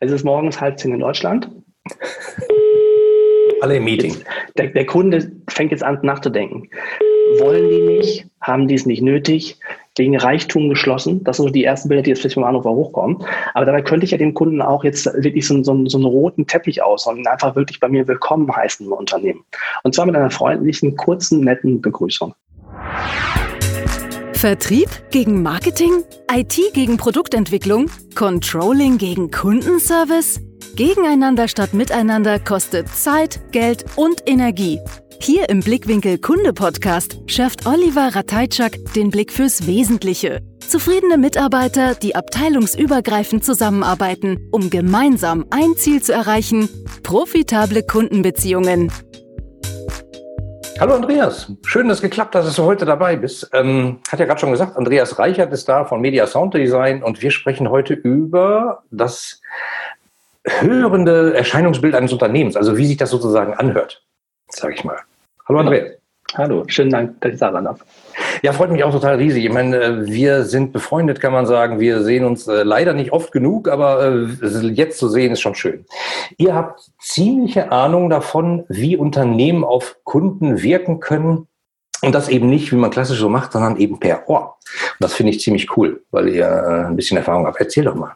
Es ist morgens halb zehn in Deutschland. Alle im Meeting. Der, der Kunde fängt jetzt an nachzudenken. Wollen die nicht? Haben die es nicht nötig? wegen Reichtum geschlossen. Das sind so die ersten Bilder, die jetzt vielleicht vom Hannover hochkommen. Aber dabei könnte ich ja dem Kunden auch jetzt wirklich so, so, so einen roten Teppich aus und einfach wirklich bei mir willkommen heißen im Unternehmen. Und zwar mit einer freundlichen, kurzen, netten Begrüßung. Vertrieb gegen Marketing? IT gegen Produktentwicklung? Controlling gegen Kundenservice? Gegeneinander statt miteinander kostet Zeit, Geld und Energie. Hier im Blickwinkel Kunde Podcast schärft Oliver Ratajczak den Blick fürs Wesentliche. Zufriedene Mitarbeiter, die abteilungsübergreifend zusammenarbeiten, um gemeinsam ein Ziel zu erreichen, profitable Kundenbeziehungen. Hallo Andreas, schön, dass es geklappt hat, dass du heute dabei bist. Ähm, hat ja gerade schon gesagt, Andreas Reichert ist da von Media Sound Design und wir sprechen heute über das hörende Erscheinungsbild eines Unternehmens, also wie sich das sozusagen anhört, sage ich mal. Hallo Andreas. Hallo, schönen Dank, dass ich da sein darf. Ja, freut mich auch total riesig. Ich meine, äh, wir sind befreundet, kann man sagen. Wir sehen uns äh, leider nicht oft genug, aber äh, jetzt zu sehen ist schon schön. Ihr habt ziemliche Ahnung davon, wie Unternehmen auf Kunden wirken können. Und das eben nicht, wie man klassisch so macht, sondern eben per Ohr. Und das finde ich ziemlich cool, weil ihr ein bisschen Erfahrung habt. Erzähl doch mal.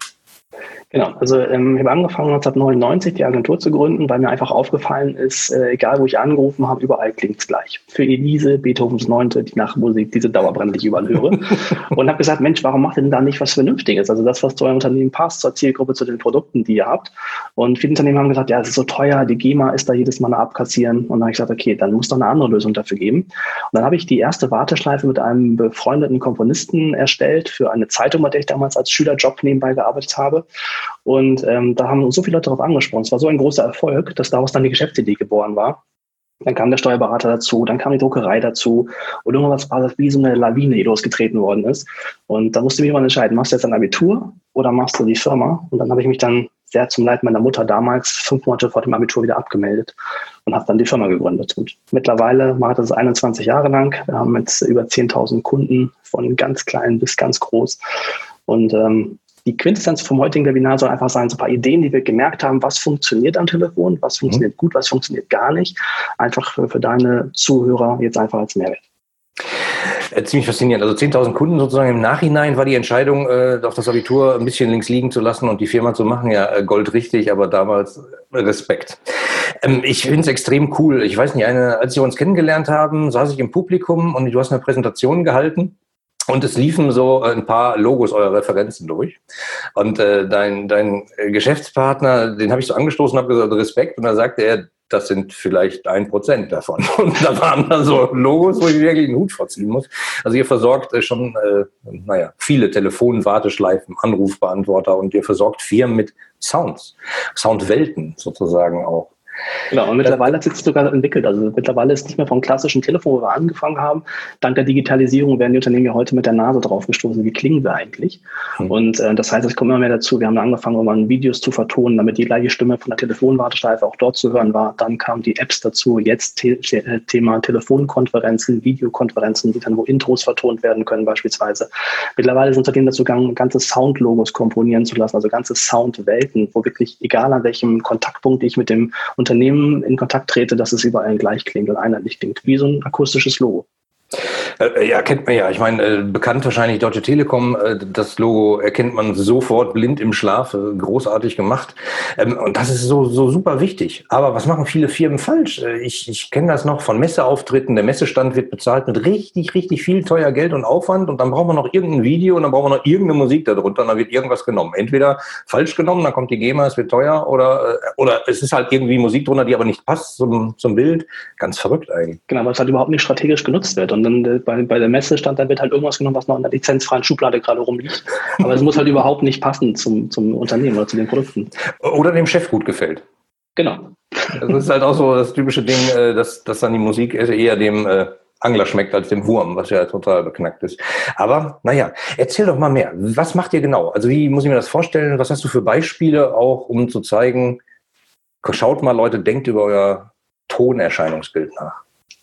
Genau, also ähm, ich habe angefangen 1999 die Agentur zu gründen, weil mir einfach aufgefallen ist, äh, egal wo ich angerufen habe, überall klingt es gleich. Für Elise, Beethovens Neunte, die Nachmusik, diese Dauerbrände, die ich überall höre. und habe gesagt, Mensch, warum macht ihr denn da nicht was Vernünftiges? Also das, was zu eurem Unternehmen passt, zur Zielgruppe, zu den Produkten, die ihr habt. Und viele Unternehmen haben gesagt, ja, es ist so teuer, die GEMA ist da jedes Mal eine abkassieren. Und dann habe ich gesagt, okay, dann muss doch eine andere Lösung dafür geben. Und dann habe ich die erste Warteschleife mit einem befreundeten Komponisten erstellt für eine Zeitung, bei der ich damals als Schülerjob nebenbei gearbeitet habe. Und ähm, da haben so viele Leute darauf angesprochen. Es war so ein großer Erfolg, dass daraus dann die Geschäftsidee geboren war. Dann kam der Steuerberater dazu, dann kam die Druckerei dazu und irgendwas war das wie so eine Lawine, die losgetreten worden ist. Und da musste ich mich mal entscheiden, machst du jetzt ein Abitur oder machst du die Firma? Und dann habe ich mich dann sehr zum Leid meiner Mutter damals fünf Monate vor dem Abitur wieder abgemeldet und habe dann die Firma gegründet. Und mittlerweile mache ich das 21 Jahre lang. Wir haben jetzt über 10.000 Kunden von ganz klein bis ganz groß. Und ähm, die Quintessenz vom heutigen Webinar soll einfach sein, so ein paar Ideen, die wir gemerkt haben, was funktioniert am Telefon, was funktioniert mhm. gut, was funktioniert gar nicht. Einfach für, für deine Zuhörer jetzt einfach als Mehrwert. Äh, ziemlich faszinierend. Also 10.000 Kunden sozusagen im Nachhinein war die Entscheidung, äh, auf das Abitur ein bisschen links liegen zu lassen und die Firma zu machen, ja, äh, goldrichtig, aber damals Respekt. Ähm, ich finde es extrem cool. Ich weiß nicht, eine, als wir uns kennengelernt haben, saß ich im Publikum und du hast eine Präsentation gehalten und es liefen so ein paar Logos eurer Referenzen durch. Und äh, dein, dein Geschäftspartner, den habe ich so angestoßen, habe gesagt, Respekt. Und da sagte er, das sind vielleicht ein Prozent davon. Und da waren da so Logos, wo ich wirklich einen Hut vorziehen muss. Also ihr versorgt äh, schon, äh, naja, viele Telefonwarteschleifen, Anrufbeantworter und ihr versorgt Firmen mit Sounds, Soundwelten sozusagen auch. Genau, und mittlerweile hat sich sogar entwickelt. Also mittlerweile ist nicht mehr vom klassischen Telefon, wo wir angefangen haben. Dank der Digitalisierung werden die Unternehmen ja heute mit der Nase draufgestoßen. Wie klingen wir eigentlich? Mhm. Und äh, das heißt, es kommt immer mehr dazu. Wir haben angefangen, um Videos zu vertonen, damit die gleiche Stimme von der Telefonwarteschleife auch dort zu hören war. Dann kamen die Apps dazu. Jetzt The äh, Thema Telefonkonferenzen, Videokonferenzen, die dann wo Intros vertont werden können beispielsweise. Mittlerweile sind Unternehmen dazu gegangen, ganze Soundlogos komponieren zu lassen, also ganze Soundwelten, wo wirklich, egal an welchem Kontaktpunkt ich mit dem Unternehmen in Kontakt trete, dass es überall gleich klingt und einheitlich klingt, wie so ein akustisches Logo. Äh, ja, kennt man ja. Ich meine, äh, bekannt wahrscheinlich Deutsche Telekom. Äh, das Logo erkennt man sofort blind im Schlaf. Großartig gemacht. Ähm, und das ist so, so super wichtig. Aber was machen viele Firmen falsch? Ich, ich kenne das noch von Messeauftritten. Der Messestand wird bezahlt mit richtig, richtig viel teuer Geld und Aufwand. Und dann brauchen wir noch irgendein Video und dann brauchen wir noch irgendeine Musik darunter. Und dann wird irgendwas genommen. Entweder falsch genommen, dann kommt die GEMA, es wird teuer. Oder, oder es ist halt irgendwie Musik drunter, die aber nicht passt zum, zum Bild. Ganz verrückt eigentlich. Genau, weil es halt überhaupt nicht strategisch genutzt wird. Und dann bei, bei der Messe stand, dann wird halt irgendwas genommen, was noch in der lizenzfreien Schublade gerade rumliegt. Aber es muss halt überhaupt nicht passen zum, zum Unternehmen oder zu den Produkten. Oder dem Chef gut gefällt. Genau. Das ist halt auch so das typische Ding, äh, dass, dass dann die Musik eher dem äh, Angler schmeckt als dem Wurm, was ja total beknackt ist. Aber naja, erzähl doch mal mehr. Was macht ihr genau? Also wie muss ich mir das vorstellen? Was hast du für Beispiele auch, um zu zeigen, schaut mal Leute, denkt über euer Tonerscheinungsbild nach.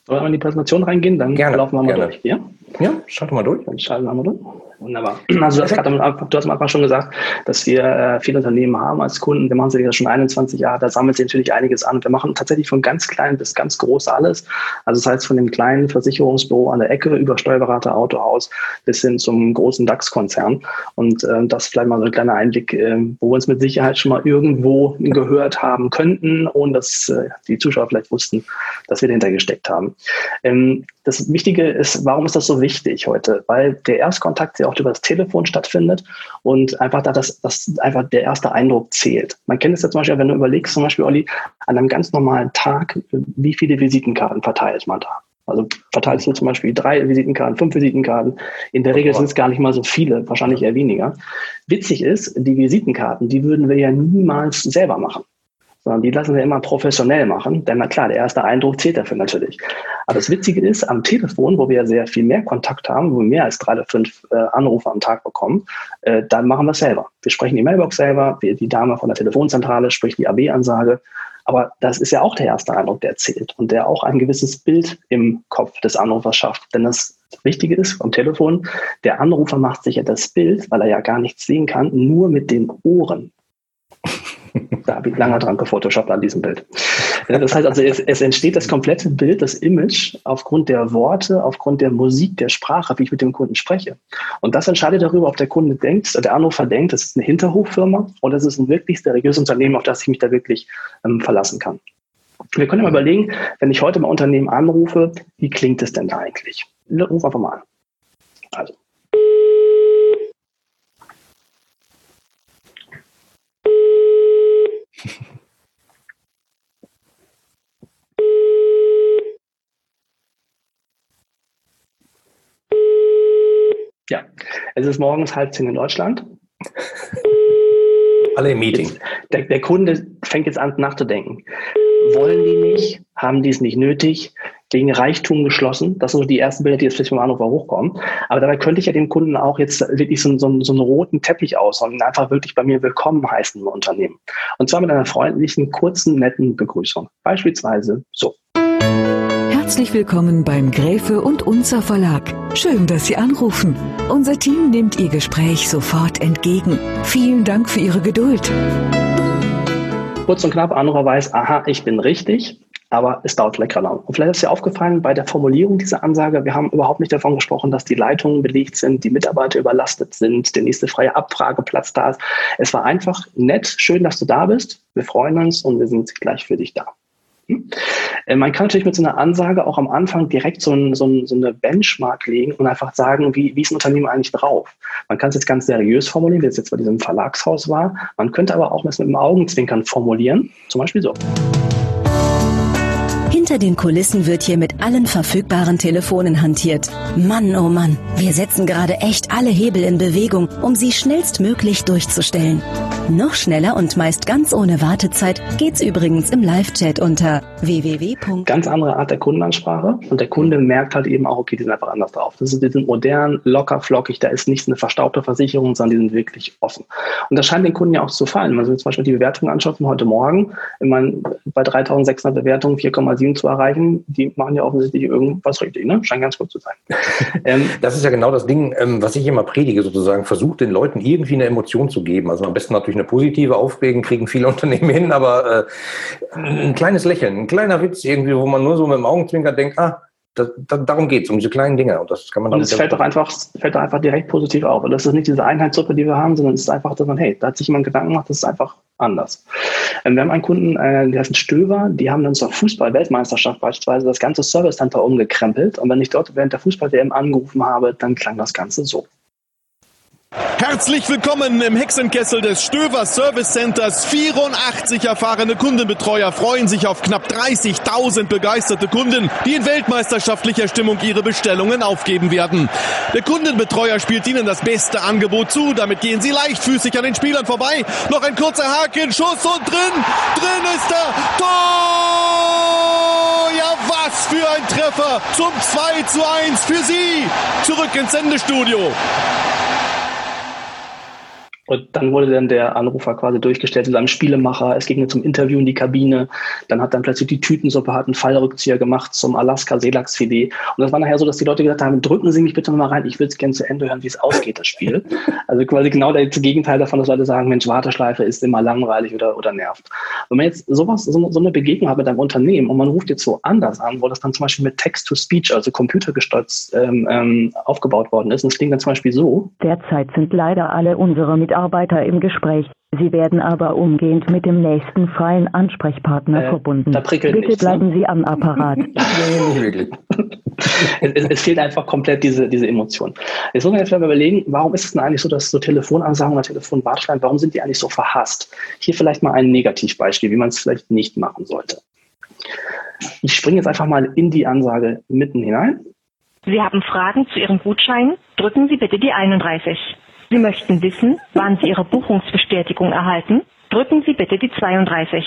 Sollen wir in die Präsentation reingehen? Dann gerne, laufen wir mal gerne. durch. Ja? Ja, schaut mal durch. Dann schalten wir mal durch. Wunderbar. Also du hast, gerade, du hast am Anfang schon gesagt, dass wir äh, viele Unternehmen haben als Kunden. Wir machen sie ja schon 21 Jahre. Da sammelt sich natürlich einiges an. Wir machen tatsächlich von ganz klein bis ganz groß alles. Also das heißt von dem kleinen Versicherungsbüro an der Ecke über Steuerberater, Autohaus bis hin zum großen DAX-Konzern. Und äh, das vielleicht mal so ein kleiner Einblick, äh, wo wir uns mit Sicherheit schon mal irgendwo gehört haben könnten, ohne dass äh, die Zuschauer vielleicht wussten, dass wir dahinter gesteckt haben. Ähm, das Wichtige ist, warum ist das so wichtig heute? Weil der Erstkontakt ja auch über das Telefon stattfindet und einfach da das, das einfach der erste Eindruck zählt. Man kennt es ja zum Beispiel, wenn du überlegst, zum Beispiel, Olli, an einem ganz normalen Tag, wie viele Visitenkarten verteilt man da? Also verteilst du zum Beispiel drei Visitenkarten, fünf Visitenkarten. In der Regel sind es gar nicht mal so viele, wahrscheinlich eher weniger. Witzig ist, die Visitenkarten, die würden wir ja niemals selber machen sondern die lassen wir immer professionell machen. Denn na klar, der erste Eindruck zählt dafür natürlich. Aber das Witzige ist, am Telefon, wo wir sehr viel mehr Kontakt haben, wo wir mehr als drei oder fünf äh, Anrufe am Tag bekommen, äh, dann machen wir es selber. Wir sprechen die Mailbox selber, wir, die Dame von der Telefonzentrale spricht die AB-Ansage. Aber das ist ja auch der erste Eindruck, der zählt und der auch ein gewisses Bild im Kopf des Anrufers schafft. Denn das Wichtige ist am Telefon, der Anrufer macht sich ja das Bild, weil er ja gar nichts sehen kann, nur mit den Ohren. Habe ich lange dran gefotoshoppt an diesem Bild. Das heißt also, es, es, entsteht das komplette Bild, das Image aufgrund der Worte, aufgrund der Musik, der Sprache, wie ich mit dem Kunden spreche. Und das entscheidet darüber, ob der Kunde denkt, der Anrufer denkt, das ist eine Hinterhoffirma oder es ist ein wirklich seriöses Unternehmen, auf das ich mich da wirklich ähm, verlassen kann. Wir können mal überlegen, wenn ich heute mal Unternehmen anrufe, wie klingt es denn da eigentlich? Ruf einfach mal an. Also. Ja, es ist morgens halb zehn in Deutschland. Alle im Meeting. Der, der, Kunde fängt jetzt an nachzudenken. Wollen die nicht? Haben die es nicht nötig? Gegen Reichtum geschlossen? Das sind so die ersten Bilder, die jetzt vielleicht vom Anrufer hochkommen. Aber dabei könnte ich ja dem Kunden auch jetzt wirklich so, so, so einen roten Teppich ausrollen und einfach wirklich bei mir willkommen heißen im Unternehmen. Und zwar mit einer freundlichen, kurzen, netten Begrüßung. Beispielsweise so. Herzlich willkommen beim Gräfe und Unser Verlag. Schön, dass Sie anrufen. Unser Team nimmt Ihr Gespräch sofort entgegen. Vielen Dank für Ihre Geduld. Kurz und knapp, Anrufer weiß, aha, ich bin richtig, aber es dauert vielleicht gerade. Und vielleicht ist dir aufgefallen, bei der Formulierung dieser Ansage, wir haben überhaupt nicht davon gesprochen, dass die Leitungen belegt sind, die Mitarbeiter überlastet sind, der nächste freie Abfrageplatz da ist. Es war einfach nett, schön, dass du da bist. Wir freuen uns und wir sind gleich für dich da. Äh, man kann natürlich mit so einer Ansage auch am Anfang direkt so, ein, so, ein, so eine Benchmark legen und einfach sagen, wie, wie ist ein Unternehmen eigentlich drauf? Man kann es jetzt ganz seriös formulieren, wie es jetzt bei diesem Verlagshaus war. Man könnte aber auch das mit dem Augenzwinkern formulieren, zum Beispiel so. Hinter den Kulissen wird hier mit allen verfügbaren Telefonen hantiert. Mann, oh Mann, wir setzen gerade echt alle Hebel in Bewegung, um sie schnellstmöglich durchzustellen. Noch schneller und meist ganz ohne Wartezeit geht's übrigens im Live-Chat unter www. Ganz andere Art der Kundenansprache und der Kunde merkt halt eben auch, okay, die sind einfach anders drauf. Das ist, die sind modern, locker, flockig, da ist nicht eine verstaubte Versicherung, sondern die sind wirklich offen. Und das scheint den Kunden ja auch zu fallen. Wenn sich zum Beispiel die Bewertung anschaut von heute Morgen, wenn man bei 3600 Bewertungen 4,7 zu erreichen, die machen ja offensichtlich irgendwas richtig, ne? Scheint ganz gut zu sein. ähm, das ist ja genau das Ding, ähm, was ich immer predige sozusagen, versucht den Leuten irgendwie eine Emotion zu geben. Also am besten natürlich eine positive aufregen, kriegen viele Unternehmen hin, aber äh, ein kleines Lächeln, ein kleiner Witz irgendwie, wo man nur so mit dem Augenzwinker denkt, ah, das, das, darum geht es, um diese kleinen Dinge. Und das kann man Und es fällt doch einfach, fällt doch einfach direkt positiv auf. Und das ist nicht diese Einheitssuppe, die wir haben, sondern es ist einfach, dass man, hey, da hat sich jemand Gedanken gemacht, das ist einfach anders. Ähm, wir haben einen Kunden, äh, der ein Stöber, die haben dann zur Fußball-Weltmeisterschaft beispielsweise das ganze Service Center umgekrempelt. Und wenn ich dort während der Fußball-WM angerufen habe, dann klang das Ganze so. Herzlich willkommen im Hexenkessel des Stöver Service Centers. 84 erfahrene Kundenbetreuer freuen sich auf knapp 30.000 begeisterte Kunden, die in weltmeisterschaftlicher Stimmung ihre Bestellungen aufgeben werden. Der Kundenbetreuer spielt ihnen das beste Angebot zu. Damit gehen sie leichtfüßig an den Spielern vorbei. Noch ein kurzer Haken, Schuss und drin. Drin ist er. Tor! Ja, was für ein Treffer zum 2 zu 1 für Sie. Zurück ins Sendestudio. Und dann wurde dann der Anrufer quasi durchgestellt zu seinem Spielemacher. Es ging zum Interview in die Kabine. Dann hat dann plötzlich die Tütensuppe hat einen Fallrückzieher gemacht zum Alaska Seelachsfilet. Und das war nachher so, dass die Leute gesagt haben, drücken Sie mich bitte nochmal rein. Ich will es gerne zu Ende hören, wie es ausgeht, das Spiel. Also quasi genau das Gegenteil davon, dass Leute sagen, Mensch, Warteschleife ist immer langweilig oder, oder nervt. Wenn man jetzt sowas, so, so eine Begegnung hat mit einem Unternehmen und man ruft jetzt so anders an, wo das dann zum Beispiel mit Text-to-Speech, also computergestützt ähm, ähm, aufgebaut worden ist. Und es klingt dann zum Beispiel so. Derzeit sind leider alle unsere Mitarbeiter Mitarbeiter im Gespräch. Sie werden aber umgehend mit dem nächsten freien Ansprechpartner äh, verbunden. Bitte nichts, ne? bleiben ne? Sie am Apparat. Nicht wirklich. es, es, fehlt einfach komplett diese, diese Emotion. Jetzt muss man jetzt mal überlegen, warum ist es denn eigentlich so, dass so Telefonansagen oder Telefonwarteschleifen, warum sind die eigentlich so verhasst? Hier vielleicht mal ein Negativbeispiel, wie man es vielleicht nicht machen sollte. Ich springe jetzt einfach mal in die Ansage mitten hinein. Sie haben Fragen zu Ihrem Gutschein? Drücken Sie bitte die 31. Sie möchten wissen, wann Sie Ihre Buchungsbestätigung erhalten? Drücken Sie bitte die 32.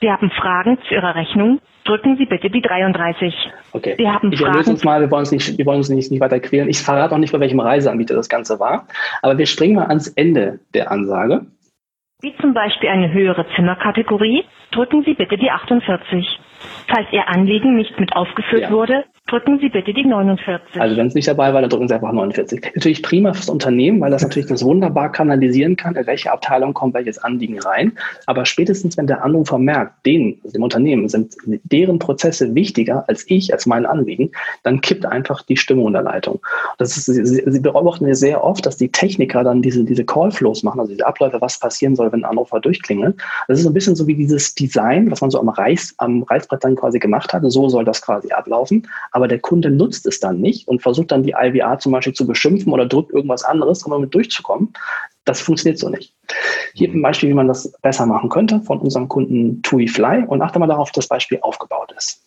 Sie haben Fragen zu Ihrer Rechnung? Drücken Sie bitte die 33. Okay. Sie haben ich Fragen. uns mal, wir wollen uns nicht, wir wollen uns nicht, nicht weiter quälen. Ich verrate auch nicht, bei welchem Reiseanbieter das Ganze war. Aber wir springen mal ans Ende der Ansage. Wie zum Beispiel eine höhere Zimmerkategorie, drücken Sie bitte die 48. Falls Ihr Anliegen nicht mit aufgeführt ja. wurde, drücken Sie bitte die 49. Also wenn es nicht dabei war, dann drücken Sie einfach 49. Natürlich prima fürs Unternehmen, weil das natürlich das wunderbar kanalisieren kann, in welche Abteilung kommt welches Anliegen rein. Aber spätestens, wenn der Anrufer merkt, denen, also dem Unternehmen, sind deren Prozesse wichtiger als ich, als mein Anliegen, dann kippt einfach die Stimmung in der Leitung. Das ist, Sie, Sie beobachten ja sehr oft, dass die Techniker dann diese, diese Callflows machen, also diese Abläufe, was passieren soll, wenn ein Anrufer durchklingelt. Das ist ein bisschen so wie dieses Design, was man so am Reiß, am Reißbrett dann quasi gemacht hat. So soll das quasi ablaufen. Aber der Kunde nutzt es dann nicht und versucht dann die IVA zum Beispiel zu beschimpfen oder drückt irgendwas anderes, um damit durchzukommen. Das funktioniert so nicht. Hier ein Beispiel, wie man das besser machen könnte von unserem Kunden TUI Fly und achte mal darauf, dass das Beispiel aufgebaut ist.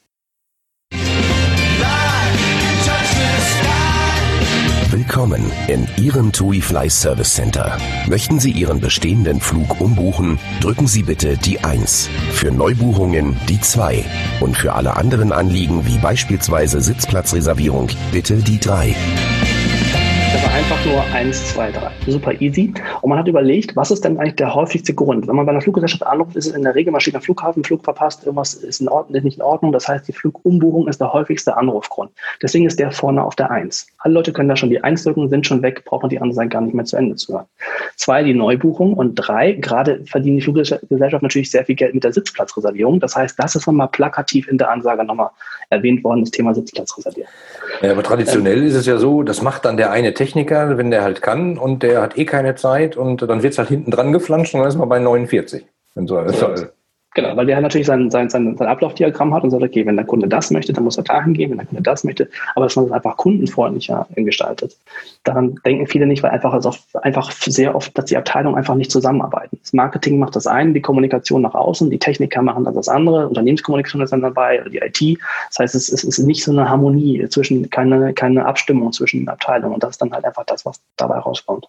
Willkommen in Ihrem TUI Fly Service Center. Möchten Sie Ihren bestehenden Flug umbuchen? Drücken Sie bitte die 1. Für Neubuchungen die 2. Und für alle anderen Anliegen wie beispielsweise Sitzplatzreservierung bitte die 3. Das war einfach nur eins, zwei, drei. Super easy. Und man hat überlegt, was ist denn eigentlich der häufigste Grund? Wenn man bei einer Fluggesellschaft anruft, ist es in der Regel, man steht am Flughafen, Flug verpasst, irgendwas ist, in Ordnung, ist nicht in Ordnung. Das heißt, die Flugumbuchung ist der häufigste Anrufgrund. Deswegen ist der vorne auf der Eins. Alle Leute können da schon die Eins drücken, sind schon weg, braucht man die Seite gar nicht mehr zu Ende zu hören. Zwei, die Neubuchung. Und drei, gerade verdienen die Fluggesellschaften natürlich sehr viel Geld mit der Sitzplatzreservierung. Das heißt, das ist nochmal plakativ in der Ansage nochmal erwähnt worden, das Thema Sitzplatzreservierung. Ja, aber traditionell ähm, ist es ja so, das macht dann der eine Techniker, wenn der halt kann und der hat eh keine Zeit und dann wird es halt hinten dran geflanscht und dann ist man bei 49. Und so, so. Genau, weil der natürlich sein, sein, sein, sein Ablaufdiagramm hat und sagt, okay, wenn der Kunde das möchte, dann muss er dahin gehen, wenn der Kunde das möchte, aber dass man das einfach kundenfreundlicher gestaltet. Daran denken viele nicht, weil einfach, also einfach sehr oft, dass die Abteilungen einfach nicht zusammenarbeiten. Das Marketing macht das eine, die Kommunikation nach außen, die Techniker machen dann das andere, Unternehmenskommunikation ist dann dabei, oder die IT. Das heißt, es, es ist nicht so eine Harmonie zwischen, keine, keine Abstimmung zwischen den Abteilungen und das ist dann halt einfach das, was dabei rauskommt.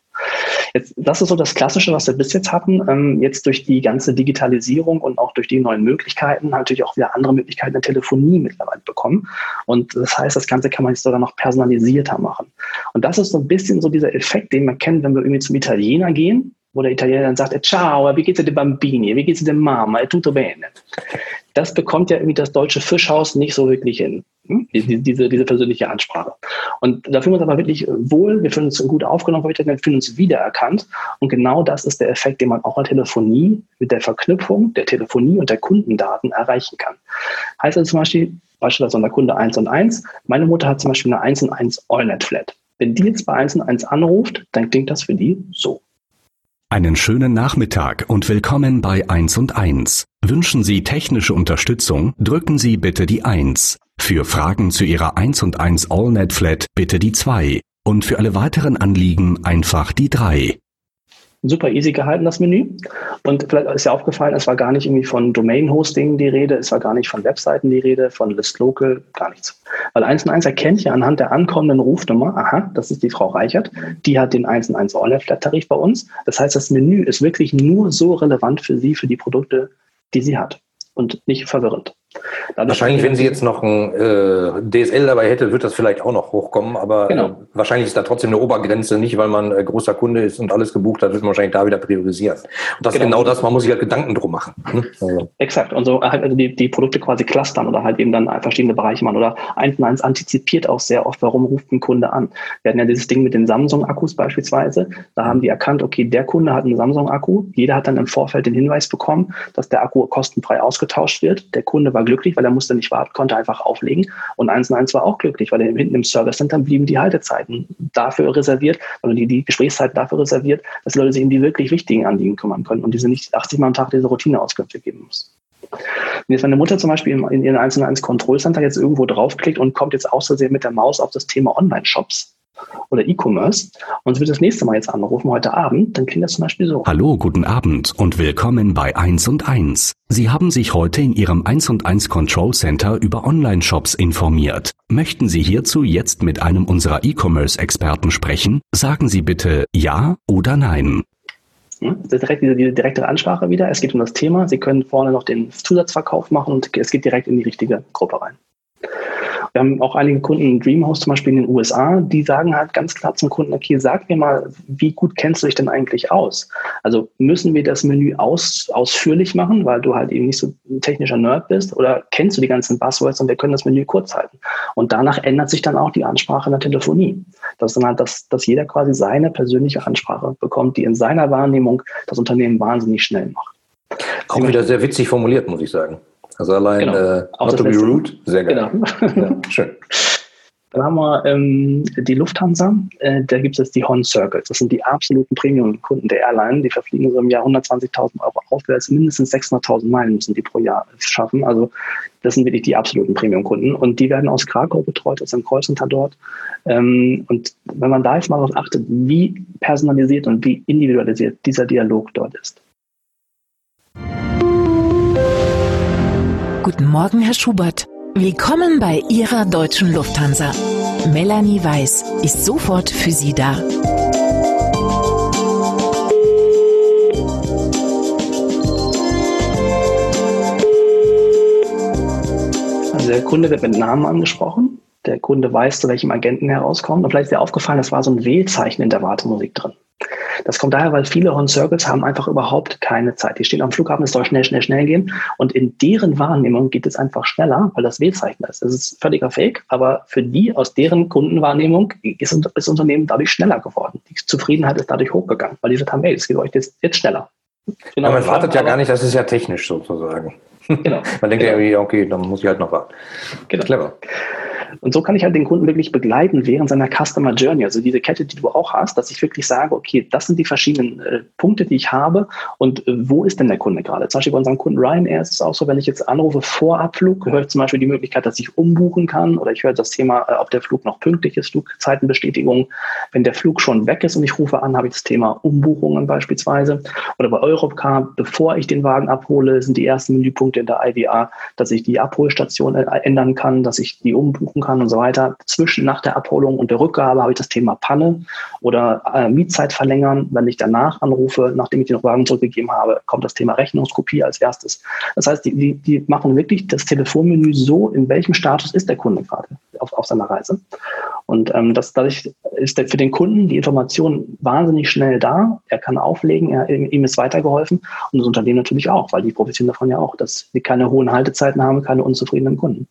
Jetzt, das ist so das Klassische, was wir bis jetzt hatten. Ähm, jetzt durch die ganze Digitalisierung und auch durch die neuen Möglichkeiten natürlich auch wieder andere Möglichkeiten der Telefonie mittlerweile bekommen. Und das heißt, das Ganze kann man jetzt sogar noch personalisierter machen. Und das ist so ein bisschen so dieser Effekt, den man kennt, wenn wir irgendwie zum Italiener gehen, wo der Italiener dann sagt, ciao, wie geht's dir Bambini, wie geht's dir Mama, è tutto bene. Das bekommt ja irgendwie das deutsche Fischhaus nicht so wirklich hin. Hm? Diese, diese persönliche Ansprache. Und da fühlen wir uns aber wirklich wohl, wir fühlen uns gut aufgenommen, wir fühlen uns wiedererkannt. Und genau das ist der Effekt, den man auch der Telefonie mit der Verknüpfung der Telefonie und der Kundendaten erreichen kann. Heißt also zum Beispiel, beispielsweise unter Kunde 1 und 1, meine Mutter hat zum Beispiel eine 1 und 1 AllNet Flat. Wenn die jetzt bei 1 und 1 anruft, dann klingt das für die so. Einen schönen Nachmittag und willkommen bei 1 und 1. Wünschen Sie technische Unterstützung? Drücken Sie bitte die 1. Für Fragen zu Ihrer 1 und 1 AllNet Flat bitte die 2 und für alle weiteren Anliegen einfach die 3 super easy gehalten, das Menü. Und vielleicht ist ja aufgefallen, es war gar nicht irgendwie von Domain-Hosting die Rede, es war gar nicht von Webseiten die Rede, von List Local, gar nichts. Weil 1 und 1 erkennt ja anhand der ankommenden Rufnummer, aha, das ist die Frau Reichert, die hat den 1 und 1 All-Flat-Tarif bei uns. Das heißt, das Menü ist wirklich nur so relevant für sie, für die Produkte, die sie hat und nicht verwirrend. Dadurch wahrscheinlich, wenn sie jetzt noch ein äh, DSL dabei hätte, wird das vielleicht auch noch hochkommen, aber genau. äh, wahrscheinlich ist da trotzdem eine Obergrenze, nicht weil man äh, großer Kunde ist und alles gebucht hat, wird man wahrscheinlich da wieder priorisieren. Und das genau. ist genau das, man muss sich halt Gedanken drum machen. Ne? Also. Exakt. Und so halt also die, die Produkte quasi clustern oder halt eben dann verschiedene Bereiche machen. Oder eins und eins antizipiert auch sehr oft, warum ruft ein Kunde an. Wir hatten ja dieses Ding mit den Samsung-Akkus beispielsweise. Da haben die erkannt, okay, der Kunde hat einen Samsung-Akku. Jeder hat dann im Vorfeld den Hinweis bekommen, dass der Akku kostenfrei ausgetauscht wird. Der Kunde war glücklich, weil er musste nicht warten, konnte einfach auflegen. Und 1&1 war auch glücklich, weil hinten im Service Center blieben die Haltezeiten dafür reserviert, also die, die Gesprächszeiten dafür reserviert, dass Leute sich um die wirklich wichtigen Anliegen kümmern können und diese nicht 80 Mal am Tag diese Routineauskünfte geben müssen. Wenn jetzt meine Mutter zum Beispiel in ihren 1&1 Control Center jetzt irgendwo draufklickt und kommt jetzt aus Versehen mit der Maus auf das Thema Online-Shops, oder E-Commerce und sie wird das nächste Mal jetzt anrufen, heute Abend, dann klingt das zum Beispiel so. Hallo, guten Abend und willkommen bei 1 und 1. Sie haben sich heute in Ihrem 1 und 1 Control Center über Online-Shops informiert. Möchten Sie hierzu jetzt mit einem unserer E-Commerce-Experten sprechen? Sagen Sie bitte Ja oder Nein. Hm? Direkt diese, diese direkte Ansprache wieder. Es geht um das Thema. Sie können vorne noch den Zusatzverkauf machen und es geht direkt in die richtige Gruppe rein. Wir haben auch einige Kunden, Dreamhouse zum Beispiel in den USA, die sagen halt ganz klar zum Kunden, okay, sag mir mal, wie gut kennst du dich denn eigentlich aus? Also müssen wir das Menü aus, ausführlich machen, weil du halt eben nicht so ein technischer Nerd bist oder kennst du die ganzen Buzzwords und wir können das Menü kurz halten? Und danach ändert sich dann auch die Ansprache in der Telefonie. Das ist dann halt, dass, dass jeder quasi seine persönliche Ansprache bekommt, die in seiner Wahrnehmung das Unternehmen wahnsinnig schnell macht. Auch wieder sehr witzig formuliert, muss ich sagen. Also allein genau. äh, Not to be rude, sehr geil. Genau. Ja, schön. Dann haben wir ähm, die Lufthansa, äh, da gibt es jetzt die Horn Circles. Das sind die absoluten Premium-Kunden der Airline. Die verfliegen so im Jahr 120.000 Euro aufwärts. Mindestens 600.000 Meilen müssen die pro Jahr schaffen. Also das sind wirklich die absoluten Premium-Kunden. Und die werden aus Krakau betreut, aus einem Callcenter dort. Ähm, und wenn man da jetzt mal darauf achtet, wie personalisiert und wie individualisiert dieser Dialog dort ist, Guten Morgen, Herr Schubert. Willkommen bei Ihrer deutschen Lufthansa. Melanie Weiß ist sofort für Sie da. Also der Kunde wird mit Namen angesprochen. Der Kunde weiß, zu welchem Agenten er rauskommt. Und vielleicht ist dir aufgefallen, es war so ein Wählzeichen in der Wartemusik drin. Das kommt daher, weil viele Horn Circles haben einfach überhaupt keine Zeit. Die stehen am Flughafen, es soll schnell, schnell, schnell gehen. Und in deren Wahrnehmung geht es einfach schneller, weil das W-Zeichen ist. Das ist völliger Fake, aber für die, aus deren Kundenwahrnehmung, ist, das Unternehmen dadurch schneller geworden. Die Zufriedenheit ist dadurch hochgegangen, weil die gesagt haben, hey, es geht euch jetzt, jetzt schneller. Genau, man wartet ja gar nicht, das ist ja technisch sozusagen. Genau. man denkt genau. ja irgendwie, okay, dann muss ich halt noch warten. Genau. Clever. Und so kann ich halt den Kunden wirklich begleiten während seiner Customer Journey, also diese Kette, die du auch hast, dass ich wirklich sage, okay, das sind die verschiedenen äh, Punkte, die ich habe und äh, wo ist denn der Kunde gerade? Zum Beispiel bei unserem Kunden Ryanair ist es auch so, wenn ich jetzt anrufe vor Abflug, höre ich zum Beispiel die Möglichkeit, dass ich umbuchen kann oder ich höre das Thema, äh, ob der Flug noch pünktlich ist, Flugzeitenbestätigung. Wenn der Flug schon weg ist und ich rufe an, habe ich das Thema Umbuchungen beispielsweise. Oder bei Europcar, bevor ich den Wagen abhole, sind die ersten Menüpunkte in der IVA, dass ich die Abholstation äh, ändern kann, dass ich die umbuchen kann und so weiter. Zwischen nach der Abholung und der Rückgabe habe ich das Thema Panne oder äh, Mietzeit verlängern. Wenn ich danach anrufe, nachdem ich den Wagen zurückgegeben habe, kommt das Thema Rechnungskopie als erstes. Das heißt, die, die, die machen wirklich das Telefonmenü so, in welchem Status ist der Kunde gerade auf, auf seiner Reise. Und ähm, das, dadurch ist für den Kunden die Information wahnsinnig schnell da. Er kann auflegen, er, ihm ist weitergeholfen und das Unternehmen natürlich auch, weil die profitieren davon ja auch, dass sie keine hohen Haltezeiten haben, keine unzufriedenen Kunden.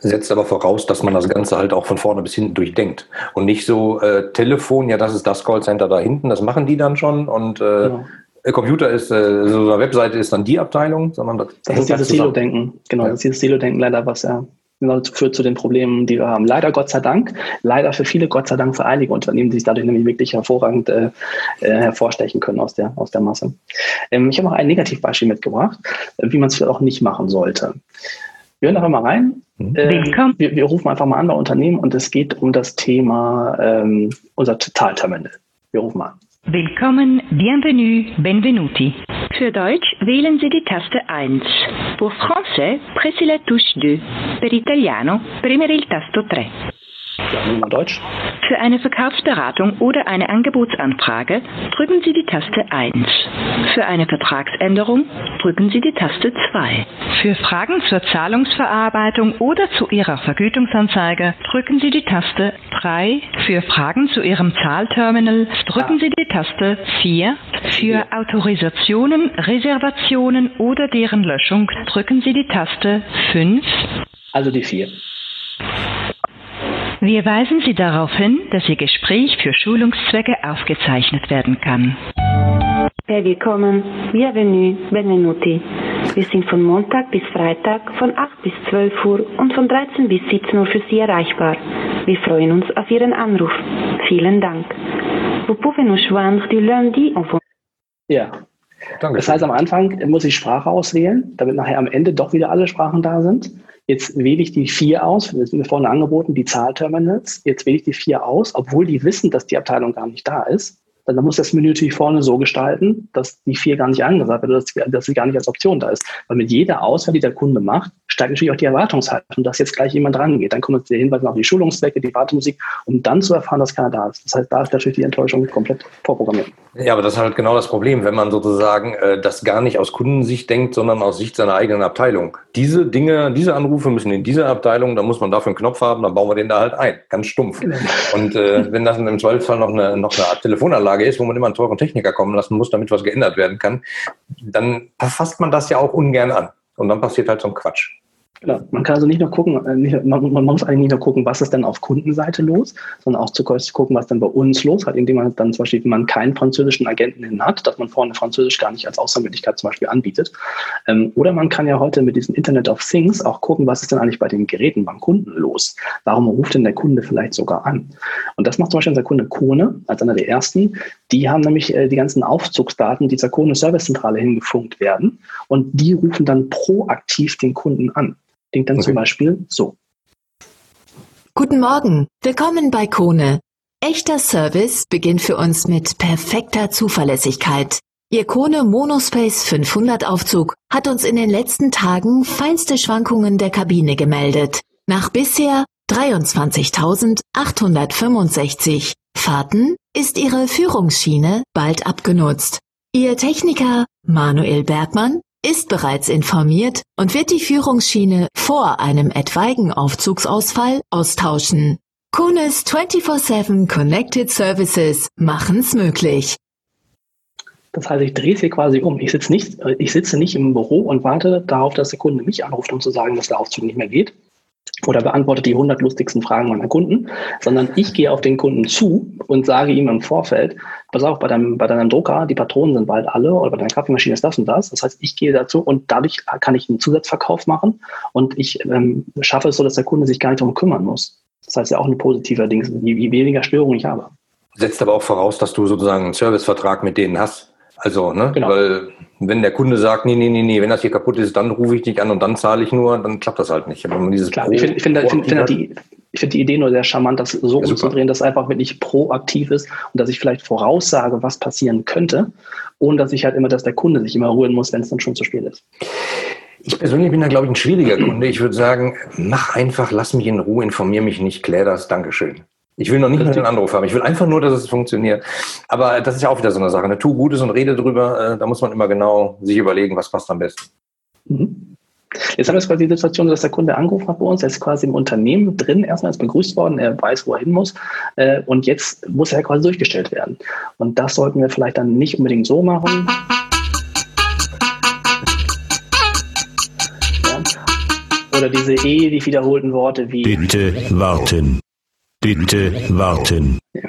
Setzt aber voraus, dass man das Ganze halt auch von vorne bis hinten durchdenkt. Und nicht so äh, Telefon, ja, das ist das Callcenter da hinten, das machen die dann schon und äh, genau. Computer ist, äh, so eine Webseite ist dann die Abteilung, sondern das, das ist dieses Silo-Denken. Genau, ja. das ist dieses Silo-Denken leider, was ja genau führt zu den Problemen, die wir haben. Leider Gott sei Dank, leider für viele, Gott sei Dank für einige Unternehmen, die sich dadurch nämlich wirklich hervorragend äh, äh hervorstechen können aus der, aus der Masse. Ähm, ich habe noch ein Negativbeispiel mitgebracht, äh, wie man es auch nicht machen sollte. Wir hören einfach mal rein. Mhm. Äh, wir, wir, rufen einfach mal an bei Unternehmen und es geht um das Thema ähm, unser Totalterminal. Wir rufen mal an. Willkommen, bienvenue, benvenuti. Für Deutsch wählen Sie die Taste 1. Pour français, pressi la touche 2. Per italiano, premere il tasto 3. Nehmen wir Deutsch. Für eine Verkaufsberatung oder eine Angebotsanfrage drücken Sie die Taste 1. Für eine Vertragsänderung drücken Sie die Taste 2. Für Fragen zur Zahlungsverarbeitung oder zu Ihrer Vergütungsanzeige drücken Sie die Taste 3. Für Fragen zu Ihrem Zahlterminal drücken Sie die Taste 4. Für Autorisationen, Reservationen oder deren Löschung drücken Sie die Taste 5. Also die 4. Wir weisen Sie darauf hin, dass Ihr Gespräch für Schulungszwecke aufgezeichnet werden kann. Willkommen, bienvenue, benvenuti. Wir sind von Montag bis Freitag von 8 bis 12 Uhr und von 13 bis 17 Uhr für Sie erreichbar. Wir freuen uns auf Ihren Anruf. Vielen Dank. Vous pouvez nous joindre du lundi en Ja. Danke. Das heißt, am Anfang muss ich Sprache auswählen, damit nachher am Ende doch wieder alle Sprachen da sind. Jetzt wähle ich die vier aus, das sind mir vorne angeboten, die Zahlterminals. Jetzt wähle ich die vier aus, obwohl die wissen, dass die Abteilung gar nicht da ist dann muss das Menü natürlich vorne so gestalten, dass die vier gar nicht angesagt wird, dass, dass sie gar nicht als Option da ist. Weil mit jeder Auswahl, die der Kunde macht, steigt natürlich auch die Erwartungshaltung, dass jetzt gleich jemand rangeht. Dann kommt der Hinweis auf die Schulungszwecke, die Wartemusik, um dann zu erfahren, dass keiner da ist. Das heißt, da ist natürlich die Enttäuschung komplett vorprogrammiert. Ja, aber das ist halt genau das Problem, wenn man sozusagen äh, das gar nicht aus Kundensicht denkt, sondern aus Sicht seiner eigenen Abteilung. Diese Dinge, diese Anrufe müssen in dieser Abteilung, da muss man dafür einen Knopf haben, dann bauen wir den da halt ein. Ganz stumpf. Genau. Und äh, wenn das im Zweifelsfall noch eine, noch eine Art Telefonanlage ist, wo man immer einen teuren Techniker kommen lassen muss, damit was geändert werden kann, dann fasst man das ja auch ungern an. Und dann passiert halt so ein Quatsch. Genau. Man kann also nicht nur gucken, äh, man, man, muss eigentlich nicht nur gucken, was ist denn auf Kundenseite los, sondern auch zu gucken, was denn bei uns los hat, indem man dann zum Beispiel, wenn man keinen französischen Agenten hin hat, dass man vorne Französisch gar nicht als Auswahlmöglichkeit zum Beispiel anbietet. Ähm, oder man kann ja heute mit diesem Internet of Things auch gucken, was ist denn eigentlich bei den Geräten beim Kunden los? Warum ruft denn der Kunde vielleicht sogar an? Und das macht zum Beispiel unser Kunde Kone als einer der ersten. Die haben nämlich äh, die ganzen Aufzugsdaten dieser Kone Servicezentrale hingefunkt werden und die rufen dann proaktiv den Kunden an. Klingt dann okay. zum Beispiel so. Guten Morgen, willkommen bei Kone. Echter Service beginnt für uns mit perfekter Zuverlässigkeit. Ihr Kone Monospace 500 Aufzug hat uns in den letzten Tagen feinste Schwankungen der Kabine gemeldet. Nach bisher 23.865 Fahrten ist Ihre Führungsschiene bald abgenutzt. Ihr Techniker Manuel Bergmann ist bereits informiert und wird die Führungsschiene vor einem etwaigen Aufzugsausfall austauschen. Kunis 24-7 Connected Services machen's möglich. Das heißt, ich drehe es hier quasi um. Ich sitze nicht, ich sitze nicht im Büro und warte darauf, dass der Kunde mich anruft, um zu sagen, dass der Aufzug nicht mehr geht, oder beantwortet die 100 lustigsten Fragen meiner Kunden, sondern ich gehe auf den Kunden zu und sage ihm im Vorfeld, pass auf, bei deinem, bei deinem Drucker, die Patronen sind bald alle oder bei deiner Kaffeemaschine ist das und das. Das heißt, ich gehe dazu und dadurch kann ich einen Zusatzverkauf machen und ich ähm, schaffe es so, dass der Kunde sich gar nicht darum kümmern muss. Das heißt ja auch ein positiver Ding, je, je weniger Störungen ich habe. Setzt aber auch voraus, dass du sozusagen einen Servicevertrag mit denen hast. Also, ne, genau. weil wenn der Kunde sagt, nee, nee, nee, nee, wenn das hier kaputt ist, dann rufe ich dich an und dann zahle ich nur, dann klappt das halt nicht. Wenn dieses Klar, ich finde find, find, find die, ich find die Idee nur sehr charmant, das so ja, umzudrehen, dass einfach wirklich proaktiv ist und dass ich vielleicht voraussage, was passieren könnte, ohne dass ich halt immer, dass der Kunde sich immer ruhen muss, wenn es dann schon zu spät ist. Ich persönlich bin da, glaube ich, ein schwieriger Kunde. Ich würde sagen, mach einfach, lass mich in Ruhe, informier mich nicht, klär das, Dankeschön. Ich will noch nicht mal den Anruf haben. Ich will einfach nur, dass es funktioniert. Aber das ist ja auch wieder so eine Sache. Ne? Tu Gutes und rede drüber. Äh, da muss man immer genau sich überlegen, was passt am besten. Mhm. Jetzt haben wir quasi die Situation, dass der Kunde angerufen hat bei uns. Er ist quasi im Unternehmen drin. Erstmal ist begrüßt worden. Er weiß, wo er hin muss. Äh, und jetzt muss er quasi durchgestellt werden. Und das sollten wir vielleicht dann nicht unbedingt so machen. Oder diese E, die wiederholten Worte wie. Bitte warten. Bitte warten. Ja,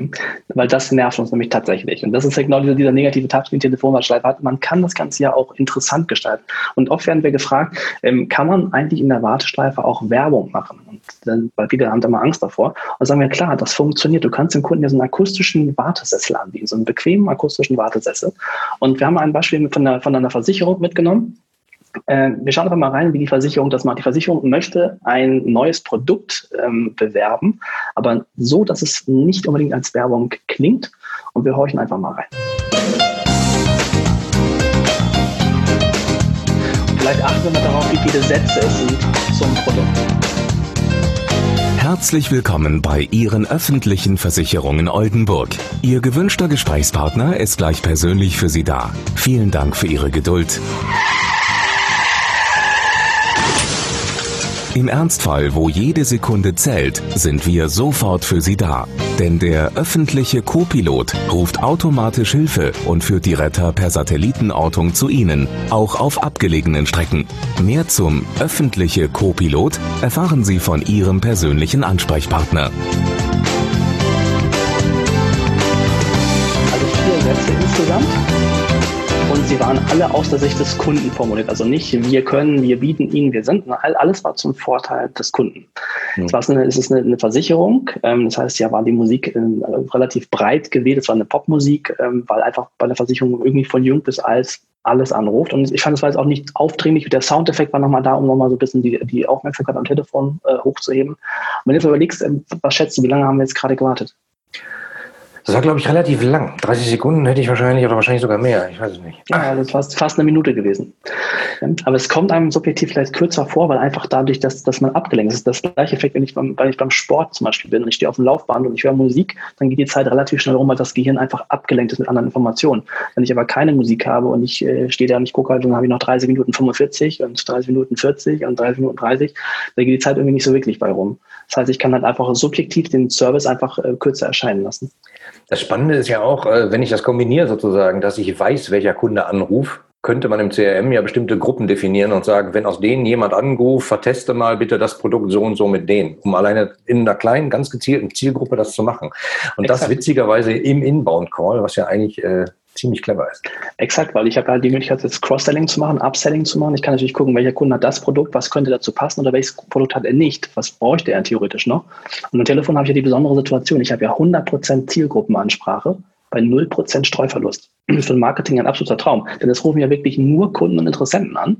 weil das nervt uns nämlich tatsächlich. Und das ist ja genau dieser, dieser negative Touch, den Telefonwarteschleife hat. Man kann das Ganze ja auch interessant gestalten. Und oft werden wir gefragt, ähm, kann man eigentlich in der Warteschleife auch Werbung machen? Und dann, weil viele haben da mal Angst davor. Und sagen wir, klar, das funktioniert. Du kannst dem Kunden ja so einen akustischen Wartesessel anbieten, so einen bequemen akustischen Wartesessel. Und wir haben ein Beispiel von einer, von einer Versicherung mitgenommen. Äh, wir schauen einfach mal rein, wie die Versicherung das macht. Die Versicherung möchte ein neues Produkt ähm, bewerben, aber so, dass es nicht unbedingt als Werbung klingt. Und wir horchen einfach mal rein. Vielleicht achten wir mal darauf, wie viele Sätze es sind zum Produkt. Herzlich willkommen bei Ihren öffentlichen Versicherungen Oldenburg. Ihr gewünschter Gesprächspartner ist gleich persönlich für Sie da. Vielen Dank für Ihre Geduld. Im Ernstfall, wo jede Sekunde zählt, sind wir sofort für Sie da. Denn der öffentliche Co-Pilot ruft automatisch Hilfe und führt die Retter per Satellitenortung zu Ihnen, auch auf abgelegenen Strecken. Mehr zum öffentliche Co-Pilot erfahren Sie von Ihrem persönlichen Ansprechpartner. Also vier Sätze insgesamt sie waren alle aus der Sicht des Kunden formuliert. Also nicht, wir können, wir bieten ihnen, wir sind. Alles war zum Vorteil des Kunden. Mhm. Es, war eine, es ist eine, eine Versicherung. Ähm, das heißt, ja, war die Musik äh, relativ breit gewählt. Es war eine Popmusik, ähm, weil einfach bei der Versicherung irgendwie von jung bis alt alles anruft. Und ich fand, es war jetzt auch nicht aufdringlich. Der Soundeffekt war nochmal da, um nochmal so ein bisschen die, die Aufmerksamkeit am Telefon äh, hochzuheben. Und wenn du jetzt überlegst, äh, was schätzt du, wie lange haben wir jetzt gerade gewartet? Das war, glaube ich, relativ lang. 30 Sekunden hätte ich wahrscheinlich oder wahrscheinlich sogar mehr. Ich weiß es nicht. Ja, das war fast eine Minute gewesen. Aber es kommt einem subjektiv vielleicht kürzer vor, weil einfach dadurch, dass, dass man abgelenkt ist. Das gleiche Effekt, wenn ich, beim, wenn ich beim Sport zum Beispiel bin und ich stehe auf dem Laufband und ich höre Musik, dann geht die Zeit relativ schnell rum, weil das Gehirn einfach abgelenkt ist mit anderen Informationen. Wenn ich aber keine Musik habe und ich äh, stehe da und ich gucke halt, dann habe ich noch 30 Minuten 45 und 30 Minuten 40 und 30 Minuten 30, dann geht die Zeit irgendwie nicht so wirklich bei rum. Das heißt, ich kann halt einfach subjektiv den Service einfach äh, kürzer erscheinen lassen. Das Spannende ist ja auch, äh, wenn ich das kombiniere sozusagen, dass ich weiß, welcher Kunde anruft, könnte man im CRM ja bestimmte Gruppen definieren und sagen, wenn aus denen jemand anruft, verteste mal bitte das Produkt so und so mit denen, um alleine in einer kleinen, ganz gezielten Zielgruppe das zu machen. Und Exakt. das witzigerweise im Inbound-Call, was ja eigentlich äh, ziemlich clever ist. Exakt, weil ich habe halt die Möglichkeit, jetzt Cross-Selling zu machen, Upselling zu machen. Ich kann natürlich gucken, welcher Kunde hat das Produkt, was könnte dazu passen oder welches Produkt hat er nicht, was bräuchte er theoretisch noch. Und am Telefon habe ich ja die besondere Situation, ich habe ja 100% Zielgruppenansprache bei 0% Streuverlust. Das ist für Marketing ein absoluter Traum, denn es rufen ja wirklich nur Kunden und Interessenten an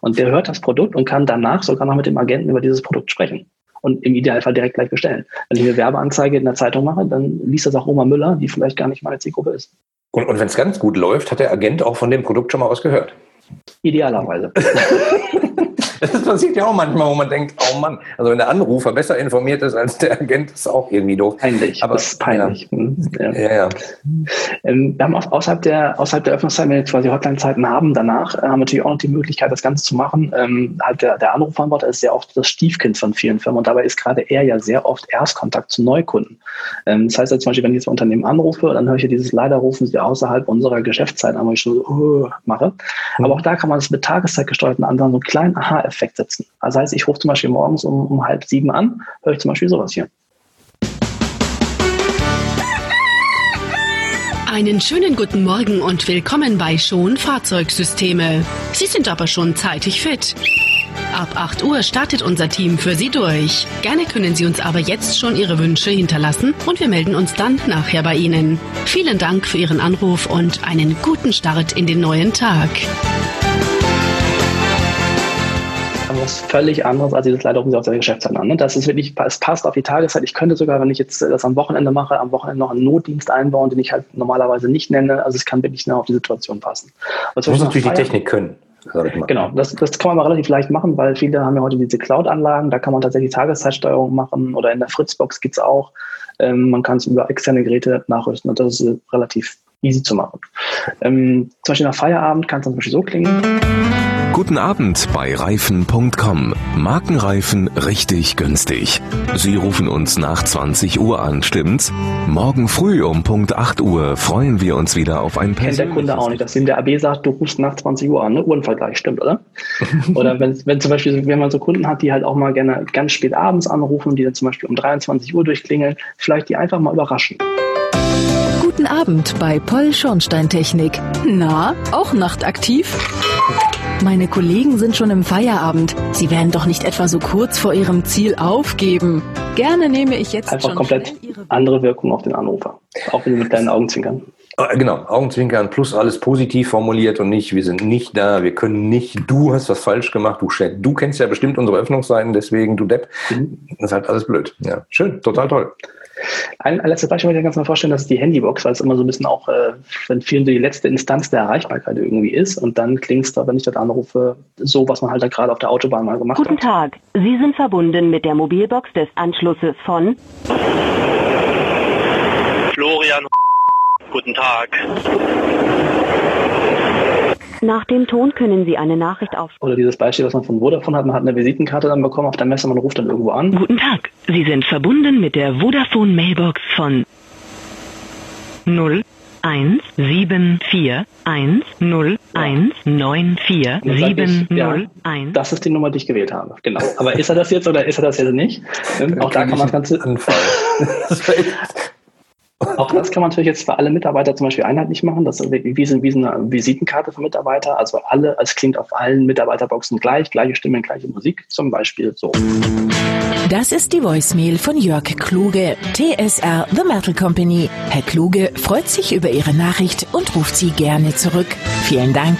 und der hört das Produkt und kann danach sogar noch mit dem Agenten über dieses Produkt sprechen und im Idealfall direkt gleich bestellen. Wenn ich eine Werbeanzeige in der Zeitung mache, dann liest das auch Oma Müller, die vielleicht gar nicht meine Zielgruppe ist. Und, und wenn es ganz gut läuft, hat der Agent auch von dem Produkt schon mal was gehört. Idealerweise. Das passiert ja auch manchmal, wo man denkt, oh Mann, also wenn der Anrufer besser informiert ist als der Agent, ist auch irgendwie doof. Peinlich. Aber, das ist peinlich. Ja, ja. ja. Ähm, wir haben außerhalb der, außerhalb der Öffnungszeit, wenn wir quasi Hotline-Zeiten haben, danach äh, haben wir natürlich auch noch die Möglichkeit, das Ganze zu machen. Ähm, halt der, der Anrufverantworter ist ja oft das Stiefkind von vielen Firmen und dabei ist gerade er ja sehr oft Erstkontakt zu Neukunden. Ähm, das heißt ja zum Beispiel, wenn ich jetzt ein Unternehmen anrufe, dann höre ich ja dieses leider rufen sie außerhalb unserer Geschäftszeit an, wo ich schon so uh, mache. Mhm. Aber auch da kann man das mit tageszeitgesteuerten anderen so einen kleinen Aha-Effekt setzen. Also das heißt, ich rufe zum Beispiel morgens um, um halb sieben an, höre ich zum Beispiel sowas hier. Einen schönen guten Morgen und willkommen bei Schon Fahrzeugsysteme. Sie sind aber schon zeitig fit. Ab 8 Uhr startet unser Team für Sie durch. Gerne können Sie uns aber jetzt schon Ihre Wünsche hinterlassen und wir melden uns dann nachher bei Ihnen. Vielen Dank für Ihren Anruf und einen guten Start in den neuen Tag was völlig anderes, als ich das leider auch aus der Geschäftszeit an. Ne? Das ist wirklich, es passt auf die Tageszeit. Ich könnte sogar, wenn ich jetzt das am Wochenende mache, am Wochenende noch einen Notdienst einbauen, den ich halt normalerweise nicht nenne. Also es kann wirklich nur auf die Situation passen. Du musst natürlich die Technik können. Genau, das, das kann man aber relativ leicht machen, weil viele haben ja heute diese Cloud-Anlagen, da kann man tatsächlich Tageszeitsteuerung machen oder in der Fritzbox geht es auch. Ähm, man kann es über externe Geräte nachrüsten und das ist relativ easy zu machen. Ähm, zum Beispiel nach Feierabend kann es zum Beispiel so klingen. Guten Abend bei Reifen.com. Markenreifen richtig günstig. Sie rufen uns nach 20 Uhr an, stimmt's? Morgen früh um Punkt 8 Uhr freuen wir uns wieder auf ein Kennt der Kunde auch nicht, dass ihm der AB sagt, du rufst nach 20 Uhr an, ne? Uhrenvergleich, stimmt, oder? oder wenn, wenn zum Beispiel, wenn man so Kunden hat, die halt auch mal gerne ganz spät abends anrufen, die dann zum Beispiel um 23 Uhr durchklingeln, vielleicht die einfach mal überraschen. Guten Abend bei Poll Schornsteintechnik. Na, auch nachtaktiv? Meine Kollegen sind schon im Feierabend. Sie werden doch nicht etwa so kurz vor ihrem Ziel aufgeben. Gerne nehme ich jetzt Einfach komplett andere Wirkung auf den Anrufer. Auch wenn sie mit kleinen Augen zwinkern. Äh, genau, Augenzwinkern plus alles positiv formuliert und nicht, wir sind nicht da, wir können nicht, du hast was falsch gemacht, du, du kennst ja bestimmt unsere Öffnungsseiten, deswegen du Depp. Mhm. Das ist halt alles blöd. Ja, schön, total toll. Ein, ein letztes Beispiel möchte ich ganz mal vorstellen, das ist die Handybox, weil es immer so ein bisschen auch, äh, wenn vielen die letzte Instanz der Erreichbarkeit irgendwie ist und dann klingt es da, wenn ich das anrufe, so, was man halt da gerade auf der Autobahn mal gemacht Guten hat. Guten Tag, Sie sind verbunden mit der Mobilbox des Anschlusses von Florian. Guten Tag. Nach dem Ton können Sie eine Nachricht auf. Oder dieses Beispiel, was man von Vodafone hat, man hat eine Visitenkarte dann bekommen auf der Messe, man ruft dann irgendwo an. Guten Tag, Sie sind verbunden mit der Vodafone Mailbox von 0 1 7 4 1 0 1 9 4 7 0 1. Das ist die Nummer, die ich gewählt habe. Genau. Aber ist er das jetzt oder ist er das jetzt nicht? Auch da kann man das Ganze. Anfall. Auch das kann man natürlich jetzt für alle Mitarbeiter zum Beispiel einheitlich machen. Das ist wie, wie eine Visitenkarte für Mitarbeiter. Also alle, es klingt auf allen Mitarbeiterboxen gleich, gleiche Stimmen, gleiche Musik, zum Beispiel so. Das ist die Voicemail von Jörg Kluge, TSR The Metal Company. Herr Kluge freut sich über Ihre Nachricht und ruft Sie gerne zurück. Vielen Dank.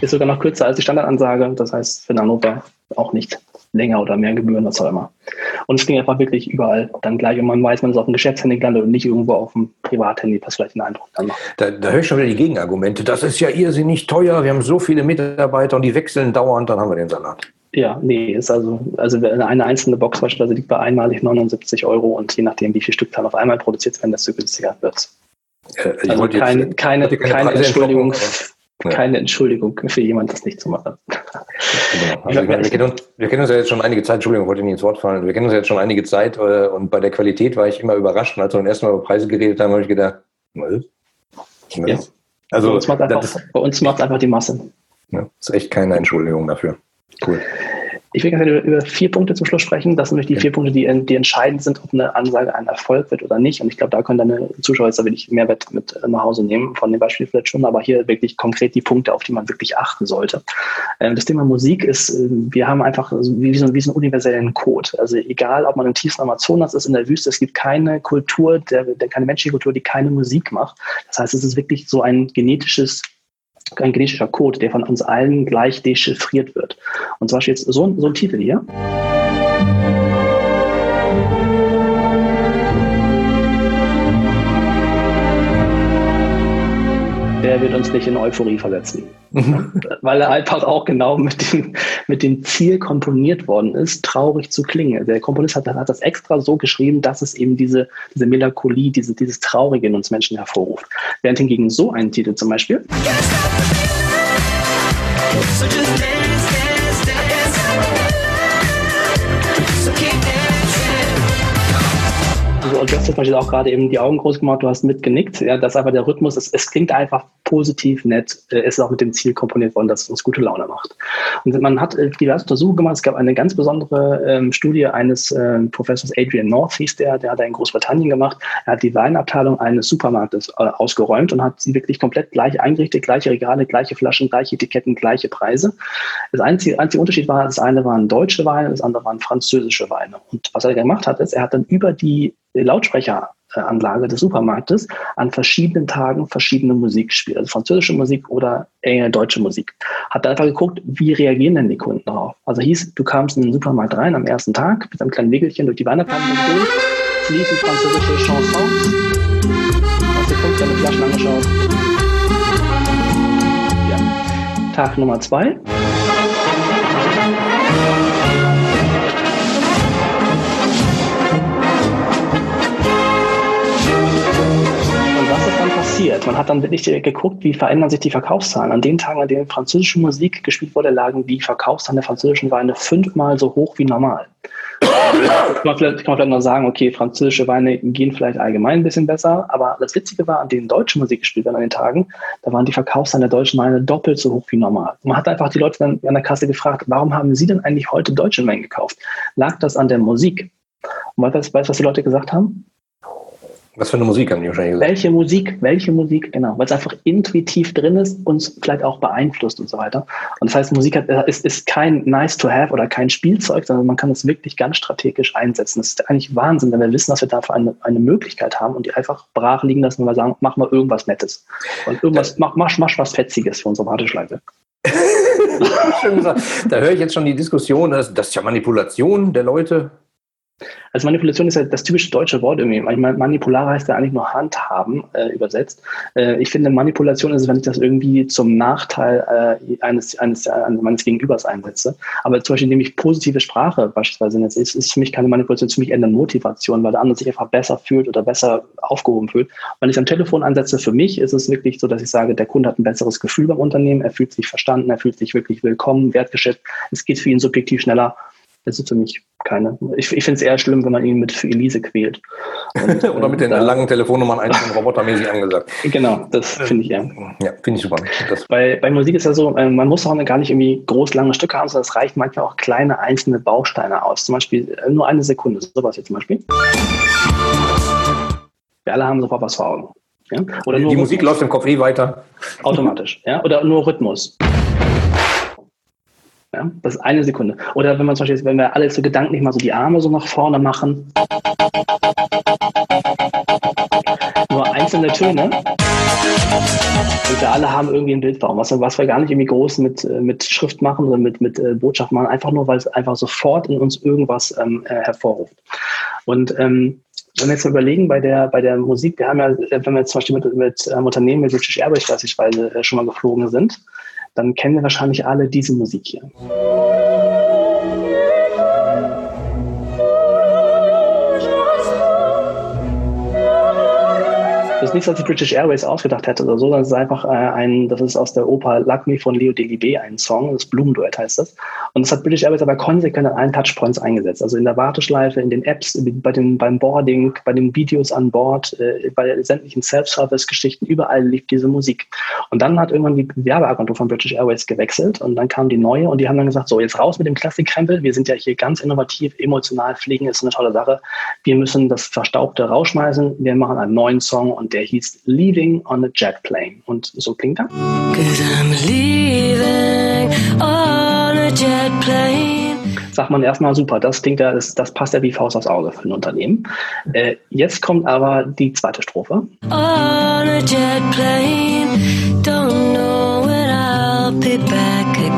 Ist sogar noch kürzer als die Standardansage. Das heißt für Hannover auch nicht länger oder mehr Gebühren, was auch immer. Und es ging einfach wirklich überall dann gleich und man weiß, man ist auf dem Geschäftshandy gelandet und nicht irgendwo auf dem Privathandy, was vielleicht einen Eindruck dann macht. Da, da höre ich schon wieder die Gegenargumente. Das ist ja irrsinnig teuer, wir haben so viele Mitarbeiter und die wechseln dauernd, dann haben wir den Salat. Ja, nee, ist also, also eine einzelne Box beispielsweise liegt bei einmalig 79 Euro und je nachdem, wie viel Stückzahl auf einmal produziert werden, desto günstiger wird es. Äh, also keine, jetzt, keine, keine, keine Entschuldigung keine Entschuldigung für jemanden, das nicht zu machen. Genau. Also meine, wir, kennen uns, wir, kennen uns, ja jetzt schon einige Zeit, Entschuldigung, wollte nicht ins Wort fallen, wir kennen uns ja jetzt schon einige Zeit äh, und bei der Qualität war ich immer überrascht. Und als wir zum ersten Mal über Preise geredet haben, habe ich gedacht, was? Ja. Also, bei uns macht einfach, einfach die Masse. Ja, ist echt keine Entschuldigung dafür. Cool. Ich will gerne über, über vier Punkte zum Schluss sprechen. Das sind nämlich die vier Punkte, die, die entscheidend sind, ob eine Ansage ein Erfolg wird oder nicht. Und ich glaube, da können deine Zuschauer jetzt da wirklich Mehrwert mit nach Hause nehmen, von dem Beispiel vielleicht schon, aber hier wirklich konkret die Punkte, auf die man wirklich achten sollte. Ähm, das Thema Musik ist, ähm, wir haben einfach wie so, wie so einen universellen Code. Also egal, ob man im tiefsten Amazonas ist, in der Wüste, es gibt keine Kultur, der, der, keine menschliche Kultur, die keine Musik macht. Das heißt, es ist wirklich so ein genetisches ein griechischer Code, der von uns allen gleich dechiffriert wird. Und zwar steht so, so ein Titel hier. Der wird uns nicht in Euphorie versetzen. Mhm. Weil er einfach auch genau mit dem, mit dem Ziel komponiert worden ist, traurig zu klingen. Der Komponist hat, hat das extra so geschrieben, dass es eben diese, diese Melancholie, diese, dieses Traurige in uns Menschen hervorruft. Während hingegen so ein Titel zum Beispiel. So und du hast Beispiel auch gerade eben die Augen groß gemacht, du hast mitgenickt. Ja, das ist einfach der Rhythmus. Es, es klingt einfach positiv, nett. Äh, es ist auch mit dem Ziel komponiert worden, dass es uns gute Laune macht. Und man hat äh, diverse Untersuchungen gemacht. Es gab eine ganz besondere ähm, Studie eines äh, Professors Adrian North, hieß der, der hat er in Großbritannien gemacht. Er hat die Weinabteilung eines Supermarktes äh, ausgeräumt und hat sie wirklich komplett gleich eingerichtet, gleiche Regale, gleiche Flaschen, gleiche Etiketten, gleiche Preise. Das einzige, einzige Unterschied war, das eine waren deutsche Weine, das andere waren französische Weine. Und was er gemacht hat, ist, er hat dann über die Lautsprecheranlage des Supermarktes an verschiedenen Tagen verschiedene Musik gespielt, also französische Musik oder äh, deutsche Musik. Hat einfach geguckt, wie reagieren denn die Kunden darauf. Also hieß, du kamst in den Supermarkt rein am ersten Tag mit einem kleinen Wegelchen durch die Weihnachtstage durch, es liefen französische Chansons, hast dir fünf deine Flaschen angeschaut. Ja. Tag Nummer zwei. Passiert. Man hat dann wirklich geguckt, wie verändern sich die Verkaufszahlen. An den Tagen, an denen französische Musik gespielt wurde, lagen die Verkaufszahlen der französischen Weine fünfmal so hoch wie normal. kann, man vielleicht, kann vielleicht noch sagen, okay, französische Weine gehen vielleicht allgemein ein bisschen besser, aber das Witzige war, an denen deutsche Musik gespielt wurde an den Tagen, da waren die Verkaufszahlen der deutschen Weine doppelt so hoch wie normal. Man hat einfach die Leute dann an der Kasse gefragt, warum haben sie denn eigentlich heute deutsche Weine gekauft? Lag das an der Musik? Und weißt du, was die Leute gesagt haben? Was für eine Musik haben die wahrscheinlich gesagt? Welche Musik, welche Musik, genau, weil es einfach intuitiv drin ist, uns vielleicht auch beeinflusst und so weiter. Und das heißt, Musik hat, ist, ist kein nice to have oder kein Spielzeug, sondern man kann es wirklich ganz strategisch einsetzen. Das ist eigentlich Wahnsinn, wenn wir wissen, dass wir dafür eine, eine Möglichkeit haben und die einfach brach liegen lassen, wenn wir sagen, mach mal irgendwas Nettes. Und irgendwas, mach, mach, mach was Fetziges für unsere Warteschleife. da höre ich jetzt schon die Diskussion, dass das ist ja Manipulation der Leute. Also Manipulation ist ja das typische deutsche Wort irgendwie. Manchmal Manipular heißt ja eigentlich nur Handhaben äh, übersetzt. Äh, ich finde, Manipulation ist, wenn ich das irgendwie zum Nachteil äh, eines, eines, meines Gegenübers einsetze. Aber zum Beispiel, indem ich positive Sprache beispielsweise nutze, ist, ist für mich keine Manipulation, ist für mich eher eine Motivation, weil der andere sich einfach besser fühlt oder besser aufgehoben fühlt. Wenn ich es am Telefon ansetze, für mich ist es wirklich so, dass ich sage, der Kunde hat ein besseres Gefühl beim Unternehmen, er fühlt sich verstanden, er fühlt sich wirklich willkommen, wertgeschätzt. Es geht für ihn subjektiv schneller das ist für mich keine. Ich, ich finde es eher schlimm, wenn man ihn mit für Elise quält. Und, Oder mit den da, langen Telefonnummern einzeln robotermäßig angesagt. Genau, das finde ich eher. Ja, finde ich super. Das bei, bei Musik ist ja so, äh, man muss auch gar nicht irgendwie groß lange Stücke haben, sondern es reicht manchmal auch kleine einzelne Bausteine aus. Zum Beispiel äh, nur eine Sekunde, sowas hier zum Beispiel. Wir alle haben sofort was vor Augen. Ja? Oder die Musik Rhythmus. läuft im Kopf eh weiter. Automatisch. Ja? Oder nur Rhythmus. Ja, das ist eine Sekunde. Oder wenn man zum Beispiel, wenn wir alle so gedanklich mal so die Arme so nach vorne machen. Nur einzelne Töne. Und wir alle haben irgendwie ein Bildbaum, was, was wir gar nicht irgendwie groß mit, äh, mit Schrift machen oder mit, mit äh, Botschaft machen, einfach nur, weil es einfach sofort in uns irgendwas ähm, äh, hervorruft. Und ähm, wenn wir jetzt mal überlegen, bei der, bei der Musik, wir haben ja, wenn wir jetzt zum Beispiel mit, mit ähm, Unternehmen wie British Airways beispielsweise äh, schon mal geflogen sind, dann kennen wir wahrscheinlich alle diese Musik hier. Ist nichts, was die British Airways ausgedacht hätte oder so, es ist einfach äh, ein, das ist aus der Oper Luck Me von Leo Delibé ein Song, das Blumenduett heißt das. Und das hat British Airways aber konsequent an allen Touchpoints eingesetzt. Also in der Warteschleife, in den Apps, bei den, beim Boarding, bei den Videos an Bord, äh, bei sämtlichen Self-Service-Geschichten, überall lief diese Musik. Und dann hat irgendwann die Werbeagentur von British Airways gewechselt und dann kam die neue und die haben dann gesagt, so jetzt raus mit dem Klassikkrempel, wir sind ja hier ganz innovativ, emotional, fliegen ist eine tolle Sache. Wir müssen das Verstaubte rausschmeißen, wir machen einen neuen Song und der hieß Leaving on a Jet Plane. Und so klingt er. Sagt man erstmal super, das klingt ja, das, das passt ja wie Faust aufs Auge für ein Unternehmen. Äh, jetzt kommt aber die zweite Strophe. On a jet plane, don't know when I'll be back again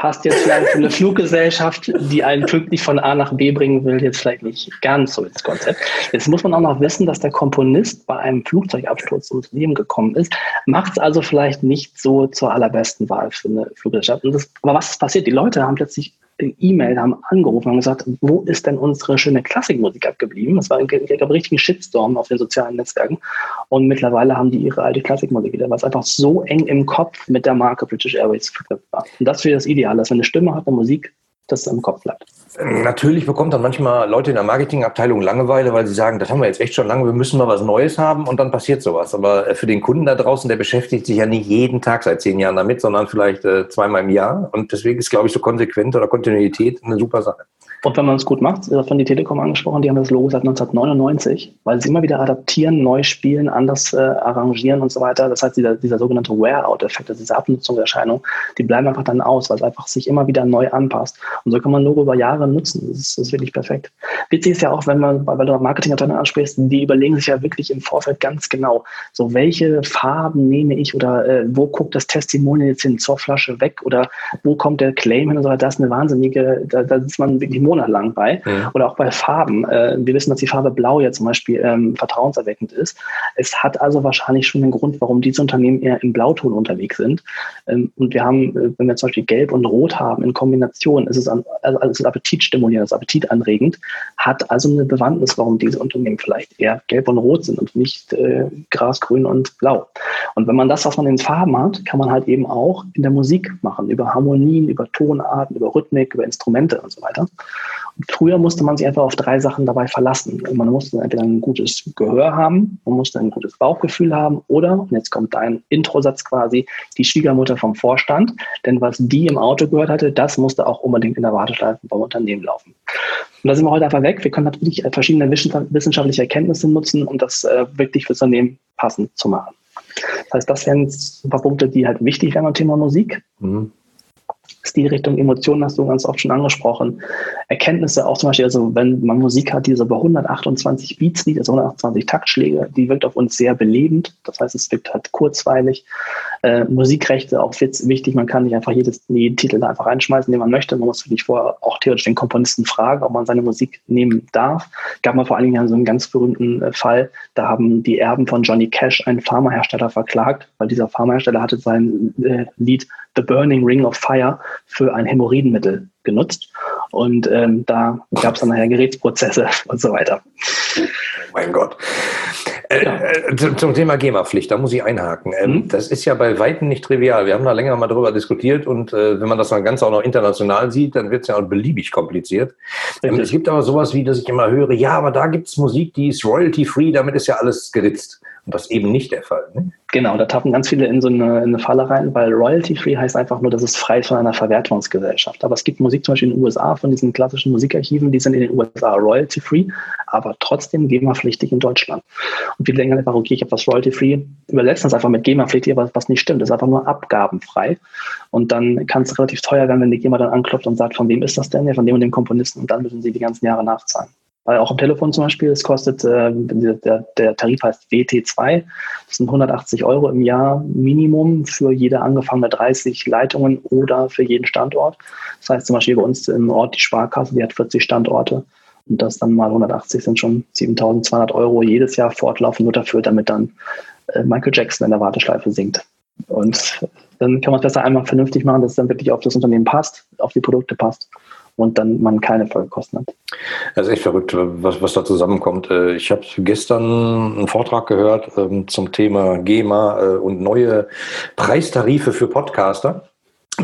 passt jetzt vielleicht für eine Fluggesellschaft, die einen pünktlich von A nach B bringen will, jetzt vielleicht nicht ganz so ins Konzept. Jetzt muss man auch noch wissen, dass der Komponist bei einem Flugzeugabsturz ums Leben gekommen ist. Macht es also vielleicht nicht so zur allerbesten Wahl für eine Fluggesellschaft. Das, aber was ist passiert? Die Leute haben plötzlich E-Mail, haben angerufen und gesagt, wo ist denn unsere schöne Klassikmusik abgeblieben? Das war ein, ein richtiger Shitstorm auf den sozialen Netzwerken. Und mittlerweile haben die ihre alte Klassikmusik wieder, was einfach so eng im Kopf mit der Marke British Airways verknüpft war. Und das wäre das Ideal, dass wenn eine Stimme hat, eine Musik, das im Kopf bleibt. Natürlich bekommt dann manchmal Leute in der Marketingabteilung Langeweile, weil sie sagen, das haben wir jetzt echt schon lange, wir müssen mal was Neues haben und dann passiert sowas. Aber äh, für den Kunden da draußen, der beschäftigt sich ja nicht jeden Tag seit zehn Jahren damit, sondern vielleicht äh, zweimal im Jahr. Und deswegen ist, glaube ich, so konsequent oder Kontinuität eine super Sache. Und wenn man es gut macht, von die Telekom angesprochen, die haben das Logo seit 1999, weil sie immer wieder adaptieren, neu spielen, anders äh, arrangieren und so weiter. Das heißt, dieser, dieser sogenannte Wear-out-Effekt, also diese Abnutzungserscheinung, die bleiben einfach dann aus, weil es einfach sich immer wieder neu anpasst. Und so kann man Logo über Jahre nutzen. Das ist, das ist wirklich perfekt. Witzig ist ja auch, wenn man, weil du Marketingabteilung ansprichst, die überlegen sich ja wirklich im Vorfeld ganz genau, so welche Farben nehme ich oder äh, wo guckt das Testimonial jetzt hin zur Flasche weg oder wo kommt der Claim hin und so weiter. Das ist eine wahnsinnige, da, da ist man wirklich monatelang bei. Ja. Oder auch bei Farben. Äh, wir wissen, dass die Farbe Blau ja zum Beispiel ähm, vertrauenserweckend ist. Es hat also wahrscheinlich schon einen Grund, warum diese Unternehmen eher im Blauton unterwegs sind. Ähm, und wir haben, äh, wenn wir zum Beispiel Gelb und Rot haben in Kombination, ist es, an, also es ist appetitstimulierend, es ist appetitanregend, hat also eine Bewandtnis, warum diese Unternehmen vielleicht eher gelb und rot sind und nicht äh, Gras, Grün und Blau. Und wenn man das, was man in Farben hat, kann man halt eben auch in der Musik machen, über Harmonien, über Tonarten, über Rhythmik, über Instrumente und so weiter. Früher musste man sich einfach auf drei Sachen dabei verlassen. Man musste entweder ein gutes Gehör haben, man musste ein gutes Bauchgefühl haben oder, und jetzt kommt dein Introsatz quasi, die Schwiegermutter vom Vorstand. Denn was die im Auto gehört hatte, das musste auch unbedingt in der Warteschleife beim Unternehmen laufen. Und da sind wir heute einfach weg. Wir können natürlich verschiedene wissenschaftliche Erkenntnisse nutzen, um das äh, wirklich fürs Unternehmen passend zu machen. Das heißt, das wären ein paar Punkte, die halt wichtig wären beim Thema Musik. Mhm. Stilrichtung, Emotionen hast du ganz oft schon angesprochen. Erkenntnisse auch zum Beispiel, also wenn man Musik hat, die so bei 128 Beats liegt, also 128 Taktschläge, die wirkt auf uns sehr belebend. Das heißt, es wirkt halt kurzweilig. Äh, Musikrechte auch wichtig, man kann nicht einfach jedes, jeden Titel da einfach reinschmeißen, den man möchte. Man muss wirklich vorher auch theoretisch den Komponisten fragen, ob man seine Musik nehmen darf. Gab mal vor allen Dingen so einen ganz berühmten äh, Fall, da haben die Erben von Johnny Cash einen Pharmahersteller verklagt, weil dieser Pharmahersteller hatte sein äh, Lied The Burning Ring of Fire für ein Hämorrhoidenmittel genutzt. Und ähm, da gab es dann nachher Gerätsprozesse und so weiter. Oh mein Gott. Äh, äh, zum Thema GEMA-Pflicht, da muss ich einhaken. Ähm, mhm. Das ist ja bei Weitem nicht trivial. Wir haben da länger mal drüber diskutiert und äh, wenn man das dann ganz auch noch international sieht, dann wird es ja auch beliebig kompliziert. Ähm, es gibt aber sowas wie, dass ich immer höre, ja, aber da gibt es Musik, die ist royalty-free, damit ist ja alles geritzt. Und das ist eben nicht der Fall. Ne? Genau, da tappen ganz viele in so eine, in eine Falle rein, weil Royalty-Free heißt einfach nur, dass es frei ist von einer Verwertungsgesellschaft. Aber es gibt Musik zum Beispiel in den USA von diesen klassischen Musikarchiven, die sind in den USA Royalty-Free, aber trotzdem GEMA-pflichtig in Deutschland. Und viele denken einfach, okay, ich habe was Royalty-Free, übersetzen das einfach mit GEMA-pflichtig, aber was nicht stimmt, das ist einfach nur abgabenfrei. Und dann kann es relativ teuer werden, wenn die GEMA dann anklopft und sagt, von wem ist das denn? Ja, von dem und dem Komponisten. Und dann müssen sie die ganzen Jahre nachzahlen. Weil auch am Telefon zum Beispiel, es kostet, äh, der, der Tarif heißt WT2, das sind 180 Euro im Jahr Minimum für jede angefangene 30 Leitungen oder für jeden Standort. Das heißt zum Beispiel bei uns im Ort die Sparkasse, die hat 40 Standorte und das dann mal 180 sind schon 7200 Euro jedes Jahr fortlaufend nur dafür, damit dann äh, Michael Jackson in der Warteschleife singt. Und dann kann man es besser einmal vernünftig machen, dass es dann wirklich auf das Unternehmen passt, auf die Produkte passt und dann man keine Folgekosten hat. Das ist echt verrückt, was, was da zusammenkommt. Äh, ich habe gestern einen Vortrag gehört ähm, zum Thema GEMA äh, und neue Preistarife für Podcaster.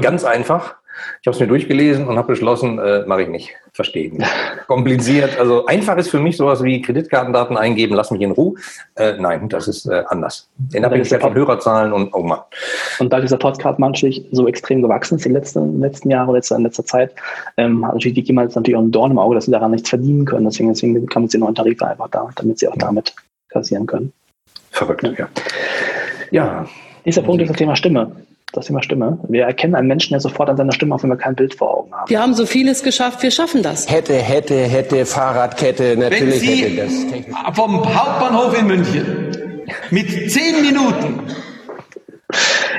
Ganz einfach. Ich habe es mir durchgelesen und habe beschlossen, äh, mache ich nicht. Verstehen. Kompliziert. Also einfach ist für mich sowas wie Kreditkartendaten eingeben, lass mich in Ruhe. Äh, nein, das ist äh, anders. In Abhängigkeit von Hörerzahlen und oh Mann. Und da dieser Podcast manchmal so extrem gewachsen ist in den letzten, letzten Jahren oder in letzter Zeit, ähm, hat natürlich die GEMA natürlich auch ein Dorn im Auge, dass sie daran nichts verdienen können. Deswegen, deswegen kann man sie neuen Tarife einfach da, damit sie auch damit kassieren können. Verrückt, ja. Ja. ja. Dieser Punkt ist das Thema Stimme das Thema Stimme. Wir erkennen einen Menschen ja sofort an seiner Stimme, auch wenn wir kein Bild vor Augen haben. Wir haben so vieles geschafft, wir schaffen das. Hätte, hätte, hätte, Fahrradkette, natürlich wenn Sie hätte das. Vom Hauptbahnhof in München mit zehn Minuten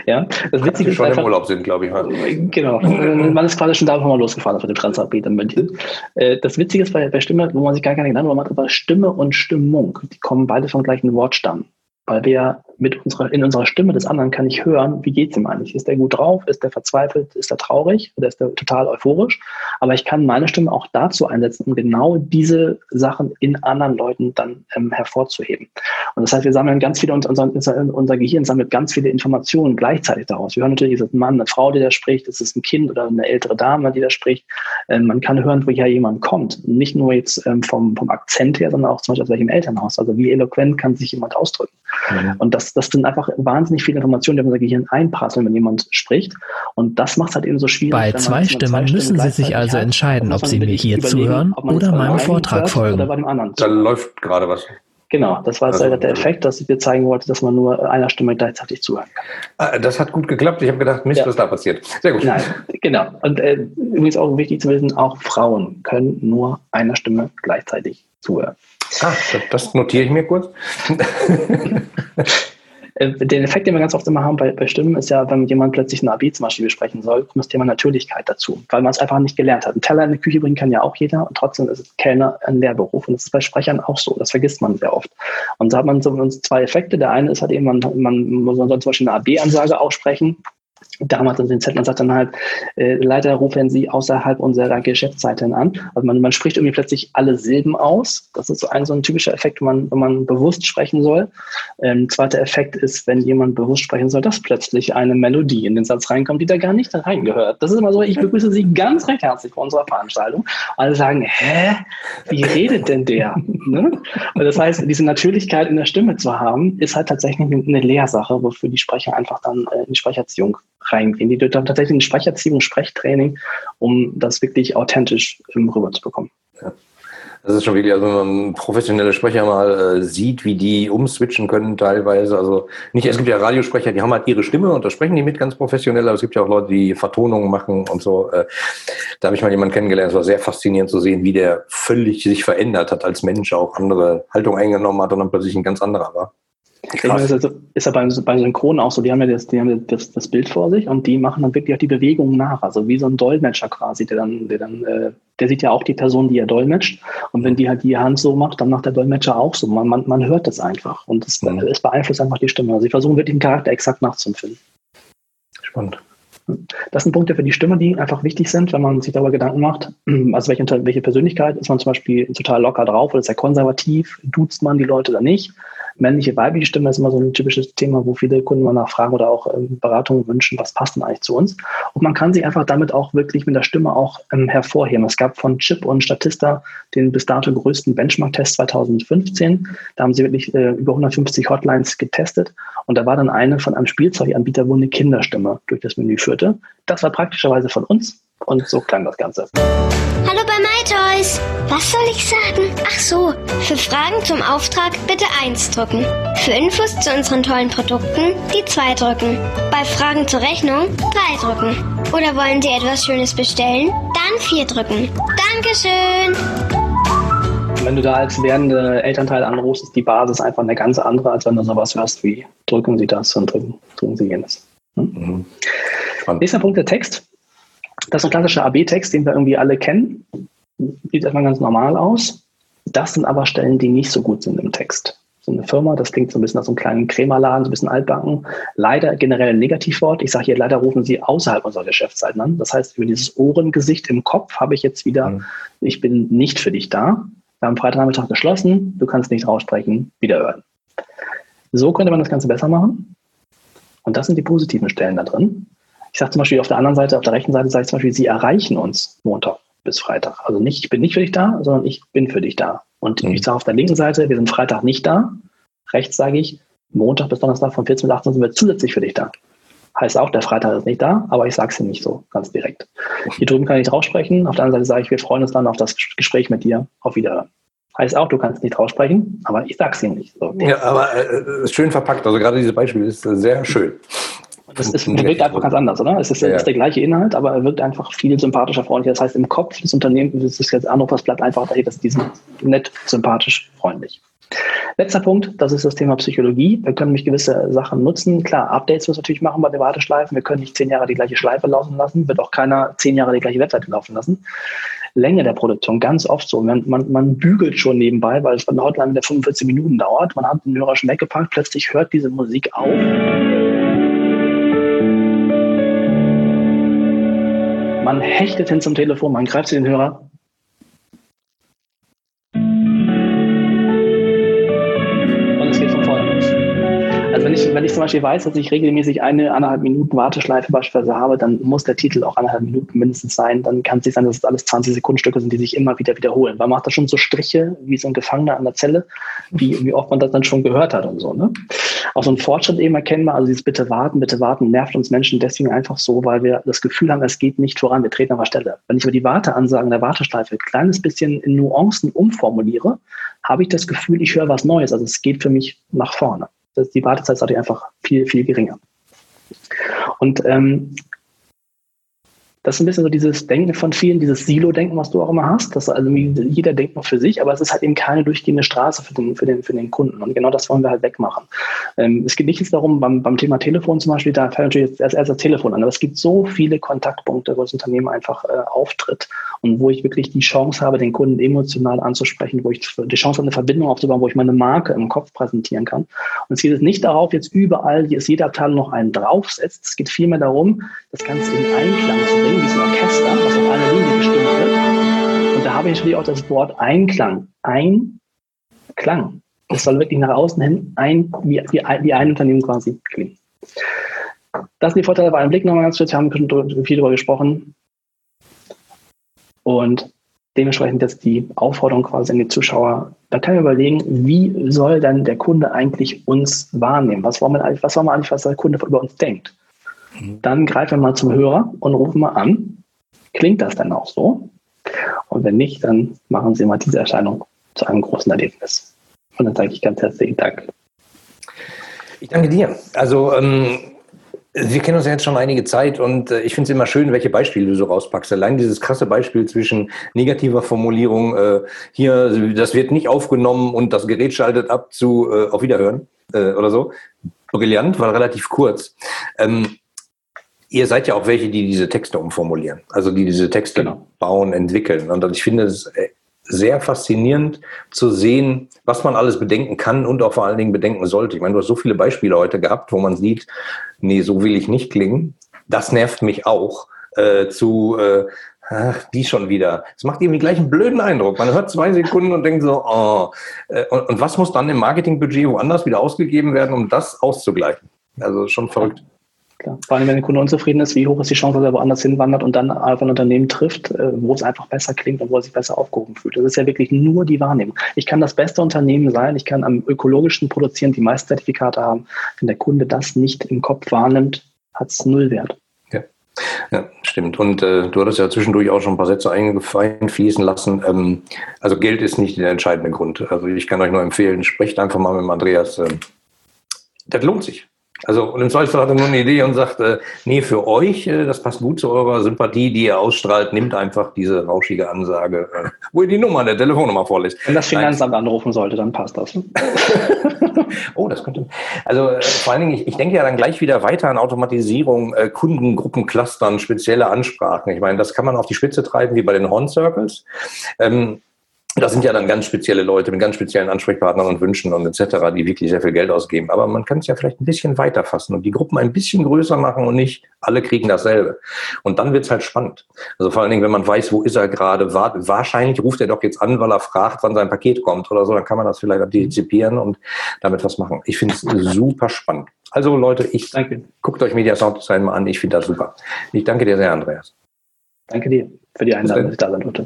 ja, das Witzige ist schon einfach, im Urlaub sind, glaube ich. Halt. Genau. man ist quasi schon da mal losgefahren von dem Transrapid in München. Äh, das Witzige ist bei, bei Stimme, wo man sich gar keine Gedanken macht, aber Stimme und Stimmung, die kommen beide vom gleichen Wortstamm. Weil wir mit unserer, in unserer Stimme des anderen kann ich hören, wie geht es ihm eigentlich? Ist der gut drauf? Ist der verzweifelt? Ist er traurig? Oder ist er total euphorisch? Aber ich kann meine Stimme auch dazu einsetzen, um genau diese Sachen in anderen Leuten dann ähm, hervorzuheben. Und das heißt, wir sammeln ganz viele, unser, unser, unser Gehirn sammelt ganz viele Informationen gleichzeitig daraus. Wir hören natürlich, ist es ein Mann, eine Frau, die da spricht, ist es ein Kind oder eine ältere Dame, die da spricht. Ähm, man kann hören, woher jemand kommt. Nicht nur jetzt ähm, vom, vom Akzent her, sondern auch zum Beispiel aus welchem Elternhaus. Also wie eloquent kann sich jemand ausdrücken. Mhm. Und das das, sind einfach wahnsinnig viele Informationen, die in unser Gehirn einprasseln, wenn jemand spricht. Und das macht es halt eben so schwierig. Bei zwei Stimmen zwei müssen Sie sich also entscheiden, ob Sie mir hier zuhören oder meinem Vortrag folgen. Da läuft gerade was. Genau, das war jetzt also, der Effekt, dass ich dir zeigen wollte, dass man nur einer Stimme gleichzeitig zuhören kann. Ah, das hat gut geklappt. Ich habe gedacht, Mist, ja. was da passiert. Sehr gut. Nein, genau. Und äh, übrigens auch wichtig zu wissen, auch Frauen können nur einer Stimme gleichzeitig zuhören. Ah, das notiere ich mir kurz. Äh, den Effekt, den wir ganz oft immer haben bei, bei Stimmen, ist ja, wenn jemand plötzlich ein AB zum Beispiel besprechen soll, kommt das Thema Natürlichkeit dazu, weil man es einfach nicht gelernt hat. Ein Teller in die Küche bringen kann ja auch jeder und trotzdem ist Kellner ein Lehrberuf und das ist bei Sprechern auch so. Das vergisst man sehr oft. Und da hat man so zwei Effekte. Der eine ist halt eben, man, man, man soll zum Beispiel eine AB-Ansage aussprechen damals in den Zetteln sagt dann halt, äh, leider rufen Sie außerhalb unserer Geschäftszeiten an. Also man, man spricht irgendwie plötzlich alle Silben aus. Das ist so ein, so ein typischer Effekt, wenn man, wenn man bewusst sprechen soll. Ähm, zweiter Effekt ist, wenn jemand bewusst sprechen soll, dass plötzlich eine Melodie in den Satz reinkommt, die da gar nicht reingehört. Das ist immer so, ich begrüße Sie ganz recht herzlich vor unserer Veranstaltung. Alle sagen, hä, wie redet denn der? ne? Und das heißt, diese Natürlichkeit in der Stimme zu haben, ist halt tatsächlich eine Lehrsache, wofür die Sprecher einfach dann äh, in die Sprecherziehung reingehen. Die dürfen tatsächlich eine Sprecherziehung, Sprechtraining, um das wirklich authentisch rüberzubekommen. Ja. Das ist schon wirklich, also wenn man professionelle Sprecher mal äh, sieht, wie die umswitchen können teilweise. Also nicht, es gibt ja Radiosprecher, die haben halt ihre Stimme und da sprechen die mit ganz professionell, aber es gibt ja auch Leute, die Vertonungen machen und so. Äh, da habe ich mal jemanden kennengelernt, es war sehr faszinierend zu sehen, wie der völlig sich verändert hat als Mensch, auch andere Haltung eingenommen hat und dann plötzlich ein ganz anderer war. Krass. Also ist ja beim, bei Synchronen auch so, die haben ja, das, die haben das, das, Bild vor sich und die machen dann wirklich auch die Bewegungen nach, also wie so ein Dolmetscher quasi, der dann, der dann, äh, der sieht ja auch die Person, die er dolmetscht und wenn die halt die Hand so macht, dann macht der Dolmetscher auch so. Man, man, man hört das einfach und es, mhm. es beeinflusst einfach die Stimme. Also sie versuchen wirklich den Charakter exakt nachzuempfinden. Spannend. Das sind Punkte für die Stimme, die einfach wichtig sind, wenn man sich darüber Gedanken macht. Also welche, welche Persönlichkeit ist man zum Beispiel total locker drauf oder ist er konservativ? Duzt man die Leute oder nicht? Männliche, weibliche Stimme ist immer so ein typisches Thema, wo viele Kunden mal nachfragen oder auch ähm, Beratungen wünschen, was passt denn eigentlich zu uns. Und man kann sich einfach damit auch wirklich mit der Stimme auch ähm, hervorheben. Es gab von Chip und Statista den bis dato größten Benchmark-Test 2015. Da haben sie wirklich äh, über 150 Hotlines getestet und da war dann eine von einem Spielzeuganbieter, wo eine Kinderstimme durch das Menü führte. Das war praktischerweise von uns und so klang das Ganze. Hallo bei MyToys. Was soll ich sagen? Ach so, für Fragen zum Auftrag bitte 1 drücken. Für Infos zu unseren tollen Produkten die 2 drücken. Bei Fragen zur Rechnung 3 drücken. Oder wollen Sie etwas Schönes bestellen? Dann 4 drücken. Dankeschön. Wenn du da als werdende Elternteil anrufst, ist die Basis einfach eine ganz andere, als wenn du sowas hörst wie drücken Sie das und drücken, drücken Sie jenes. Hm? Mhm. Nächster Punkt, der Text. Das ist ein klassischer AB-Text, den wir irgendwie alle kennen. Sieht erstmal ganz normal aus. Das sind aber Stellen, die nicht so gut sind im Text. So eine Firma, das klingt so ein bisschen nach so einem kleinen Krämerladen, so ein bisschen altbacken. Leider generell ein Negativwort. Ich sage hier, leider rufen sie außerhalb unserer Geschäftszeiten an. Das heißt, über dieses Ohrengesicht im Kopf habe ich jetzt wieder, mhm. ich bin nicht für dich da. Wir haben Freitagnachmittag geschlossen, du kannst nicht raussprechen, wieder hören. So könnte man das Ganze besser machen. Und das sind die positiven Stellen da drin. Ich sage zum Beispiel auf der anderen Seite, auf der rechten Seite sage ich zum Beispiel, Sie erreichen uns Montag bis Freitag. Also nicht, ich bin nicht für dich da, sondern ich bin für dich da. Und mhm. ich sage auf der linken Seite, wir sind Freitag nicht da. Rechts sage ich, Montag bis Donnerstag von 14 bis 18 sind wir zusätzlich für dich da. Heißt auch, der Freitag ist nicht da, aber ich sage es dir nicht so ganz direkt. Hier drüben kann ich nicht raussprechen. Auf der anderen Seite sage ich, wir freuen uns dann auf das Gespräch mit dir. Auf Wiederhören. Heißt auch, du kannst nicht raussprechen, aber ich sage es dir nicht. So. Ja, aber äh, schön verpackt. Also gerade dieses Beispiel ist äh, sehr schön. Das ist, der wirkt einfach ganz anders, oder? Es ist, ja. ist, der gleiche Inhalt, aber er wirkt einfach viel sympathischer, freundlicher. Das heißt, im Kopf des Unternehmens ist es jetzt Anruf, was bleibt einfach dahinter, dass diesen nett, sympathisch, freundlich. Letzter Punkt, das ist das Thema Psychologie. Wir können nämlich gewisse Sachen nutzen. Klar, Updates müssen wir natürlich machen bei den Warteschleifen. Wir können nicht zehn Jahre die gleiche Schleife laufen lassen, wird auch keiner zehn Jahre die gleiche Webseite laufen lassen. Länge der Produktion, ganz oft so. Man, man, man bügelt schon nebenbei, weil es eine Hotline wieder 45 Minuten dauert. Man hat den Hörer schon weggepackt, plötzlich hört diese Musik auf. Man hechtet hin zum Telefon, man greift zu den Hörer, ich, wenn ich zum Beispiel weiß, dass ich regelmäßig eine, anderthalb Minuten Warteschleife beispielsweise habe, dann muss der Titel auch anderthalb Minuten mindestens sein. Dann kann es nicht sein, dass es alles 20 Sekundenstücke sind, die sich immer wieder wiederholen. Man macht da schon so Striche wie so ein Gefangener an der Zelle, wie, wie oft man das dann schon gehört hat und so. Ne? Auch so ein Fortschritt eben erkennbar, also dieses Bitte warten, bitte warten, nervt uns Menschen deswegen einfach so, weil wir das Gefühl haben, es geht nicht voran, wir treten an der Stelle. Wenn ich aber die Warteansagen der Warteschleife ein kleines bisschen in Nuancen umformuliere, habe ich das Gefühl, ich höre was Neues. Also es geht für mich nach vorne das, die Wartezeit ist dadurch einfach viel, viel geringer. Und ähm, das ist ein bisschen so dieses Denken von vielen, dieses Silo-Denken, was du auch immer hast. Dass also jeder denkt nur für sich, aber es ist halt eben keine durchgehende Straße für den, für den, für den Kunden. Und genau das wollen wir halt wegmachen. Ähm, es geht nicht jetzt darum, beim, beim Thema Telefon zum Beispiel, da fällt natürlich jetzt erst, erst das Telefon an, aber es gibt so viele Kontaktpunkte, wo das Unternehmen einfach äh, auftritt und wo ich wirklich die Chance habe, den Kunden emotional anzusprechen, wo ich die Chance habe, eine Verbindung aufzubauen, wo ich meine Marke im Kopf präsentieren kann. Und es geht jetzt nicht darauf, jetzt überall, hier ist jede Abteilung noch einen draufsetzt. Es geht vielmehr darum, das Ganze in Einklang zu bringen, wie so ein Orchester, was auf einer Linie bestimmt wird. Und da habe ich natürlich auch das Wort Einklang. Einklang. Das soll wirklich nach außen hin ein, wie, wie, wie ein Unternehmen quasi klingen. Das sind die Vorteile bei einem Blick nochmal ganz kurz. Wir haben viel darüber gesprochen. Und dementsprechend jetzt die Aufforderung quasi an die Zuschauer, da kann ich überlegen, wie soll dann der Kunde eigentlich uns wahrnehmen? Was wollen wir eigentlich, was wollen wir eigentlich, was der Kunde über uns denkt? Dann greifen wir mal zum Hörer und rufen mal an. Klingt das dann auch so? Und Und wenn nicht, dann machen Sie mal diese Erscheinung zu einem großen Erlebnis. Und dann sage ich ganz herzlichen Dank. Ich danke dir. Also ähm, wir kennen uns ja jetzt schon einige Zeit und äh, ich finde es immer schön, welche Beispiele du so rauspackst. Allein dieses krasse Beispiel zwischen negativer Formulierung, äh, hier, das wird nicht aufgenommen und das Gerät schaltet ab zu äh, auf Wiederhören äh, oder so. Brillant, war relativ kurz. Ähm, ihr seid ja auch welche, die diese Texte umformulieren, also die diese Texte genau. bauen, entwickeln. Und ich finde es äh, sehr faszinierend zu sehen, was man alles bedenken kann und auch vor allen Dingen bedenken sollte. Ich meine, du hast so viele Beispiele heute gehabt, wo man sieht, nee, so will ich nicht klingen. Das nervt mich auch. Äh, zu, äh, ach, die schon wieder. Es macht irgendwie gleich einen blöden Eindruck. Man hört zwei Sekunden und denkt so, oh. Äh, und, und was muss dann im Marketingbudget woanders wieder ausgegeben werden, um das auszugleichen? Also schon verrückt. Klar. Vor allem, wenn der Kunde unzufrieden ist, wie hoch ist die Chance, dass er woanders hinwandert und dann einfach ein Unternehmen trifft, äh, wo es einfach besser klingt und wo er sich besser aufgehoben fühlt. Das ist ja wirklich nur die Wahrnehmung. Ich kann das beste Unternehmen sein, ich kann am ökologischen produzieren, die meisten Zertifikate haben. Wenn der Kunde das nicht im Kopf wahrnimmt, hat es null Wert. Ja. Ja, stimmt. Und äh, du hattest ja zwischendurch auch schon ein paar Sätze einfließen lassen. Ähm, also Geld ist nicht der entscheidende Grund. Also ich kann euch nur empfehlen, sprecht einfach mal mit dem Andreas. Äh, das lohnt sich. Also und im Zweifelsfall hat er nur eine Idee und sagt, äh, nee, für euch, äh, das passt gut zu eurer Sympathie, die ihr ausstrahlt, nimmt einfach diese rauschige Ansage, äh, wo ihr die Nummer, der Telefonnummer vorliest. Wenn das Finanzamt Nein. anrufen sollte, dann passt das. oh, das könnte. Also äh, vor allen Dingen, ich, ich denke ja dann gleich wieder weiter an Automatisierung, äh, Kundengruppenclustern, spezielle Ansprachen. Ich meine, das kann man auf die Spitze treiben, wie bei den Horn Circles. Ähm, das sind ja dann ganz spezielle Leute mit ganz speziellen Ansprechpartnern und Wünschen und etc., die wirklich sehr viel Geld ausgeben. Aber man kann es ja vielleicht ein bisschen weiter fassen und die Gruppen ein bisschen größer machen und nicht alle kriegen dasselbe. Und dann wird es halt spannend. Also vor allen Dingen, wenn man weiß, wo ist er gerade, wahrscheinlich ruft er doch jetzt an, weil er fragt, wann sein Paket kommt oder so, dann kann man das vielleicht antizipieren und damit was machen. Ich finde es super spannend. Also Leute, ich danke. guckt euch Media Sound Design mal an. Ich finde das super. Ich danke dir sehr, Andreas. Danke dir für die Einladung, dass ich da sein durfte.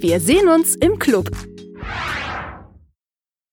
Wir sehen uns im Club.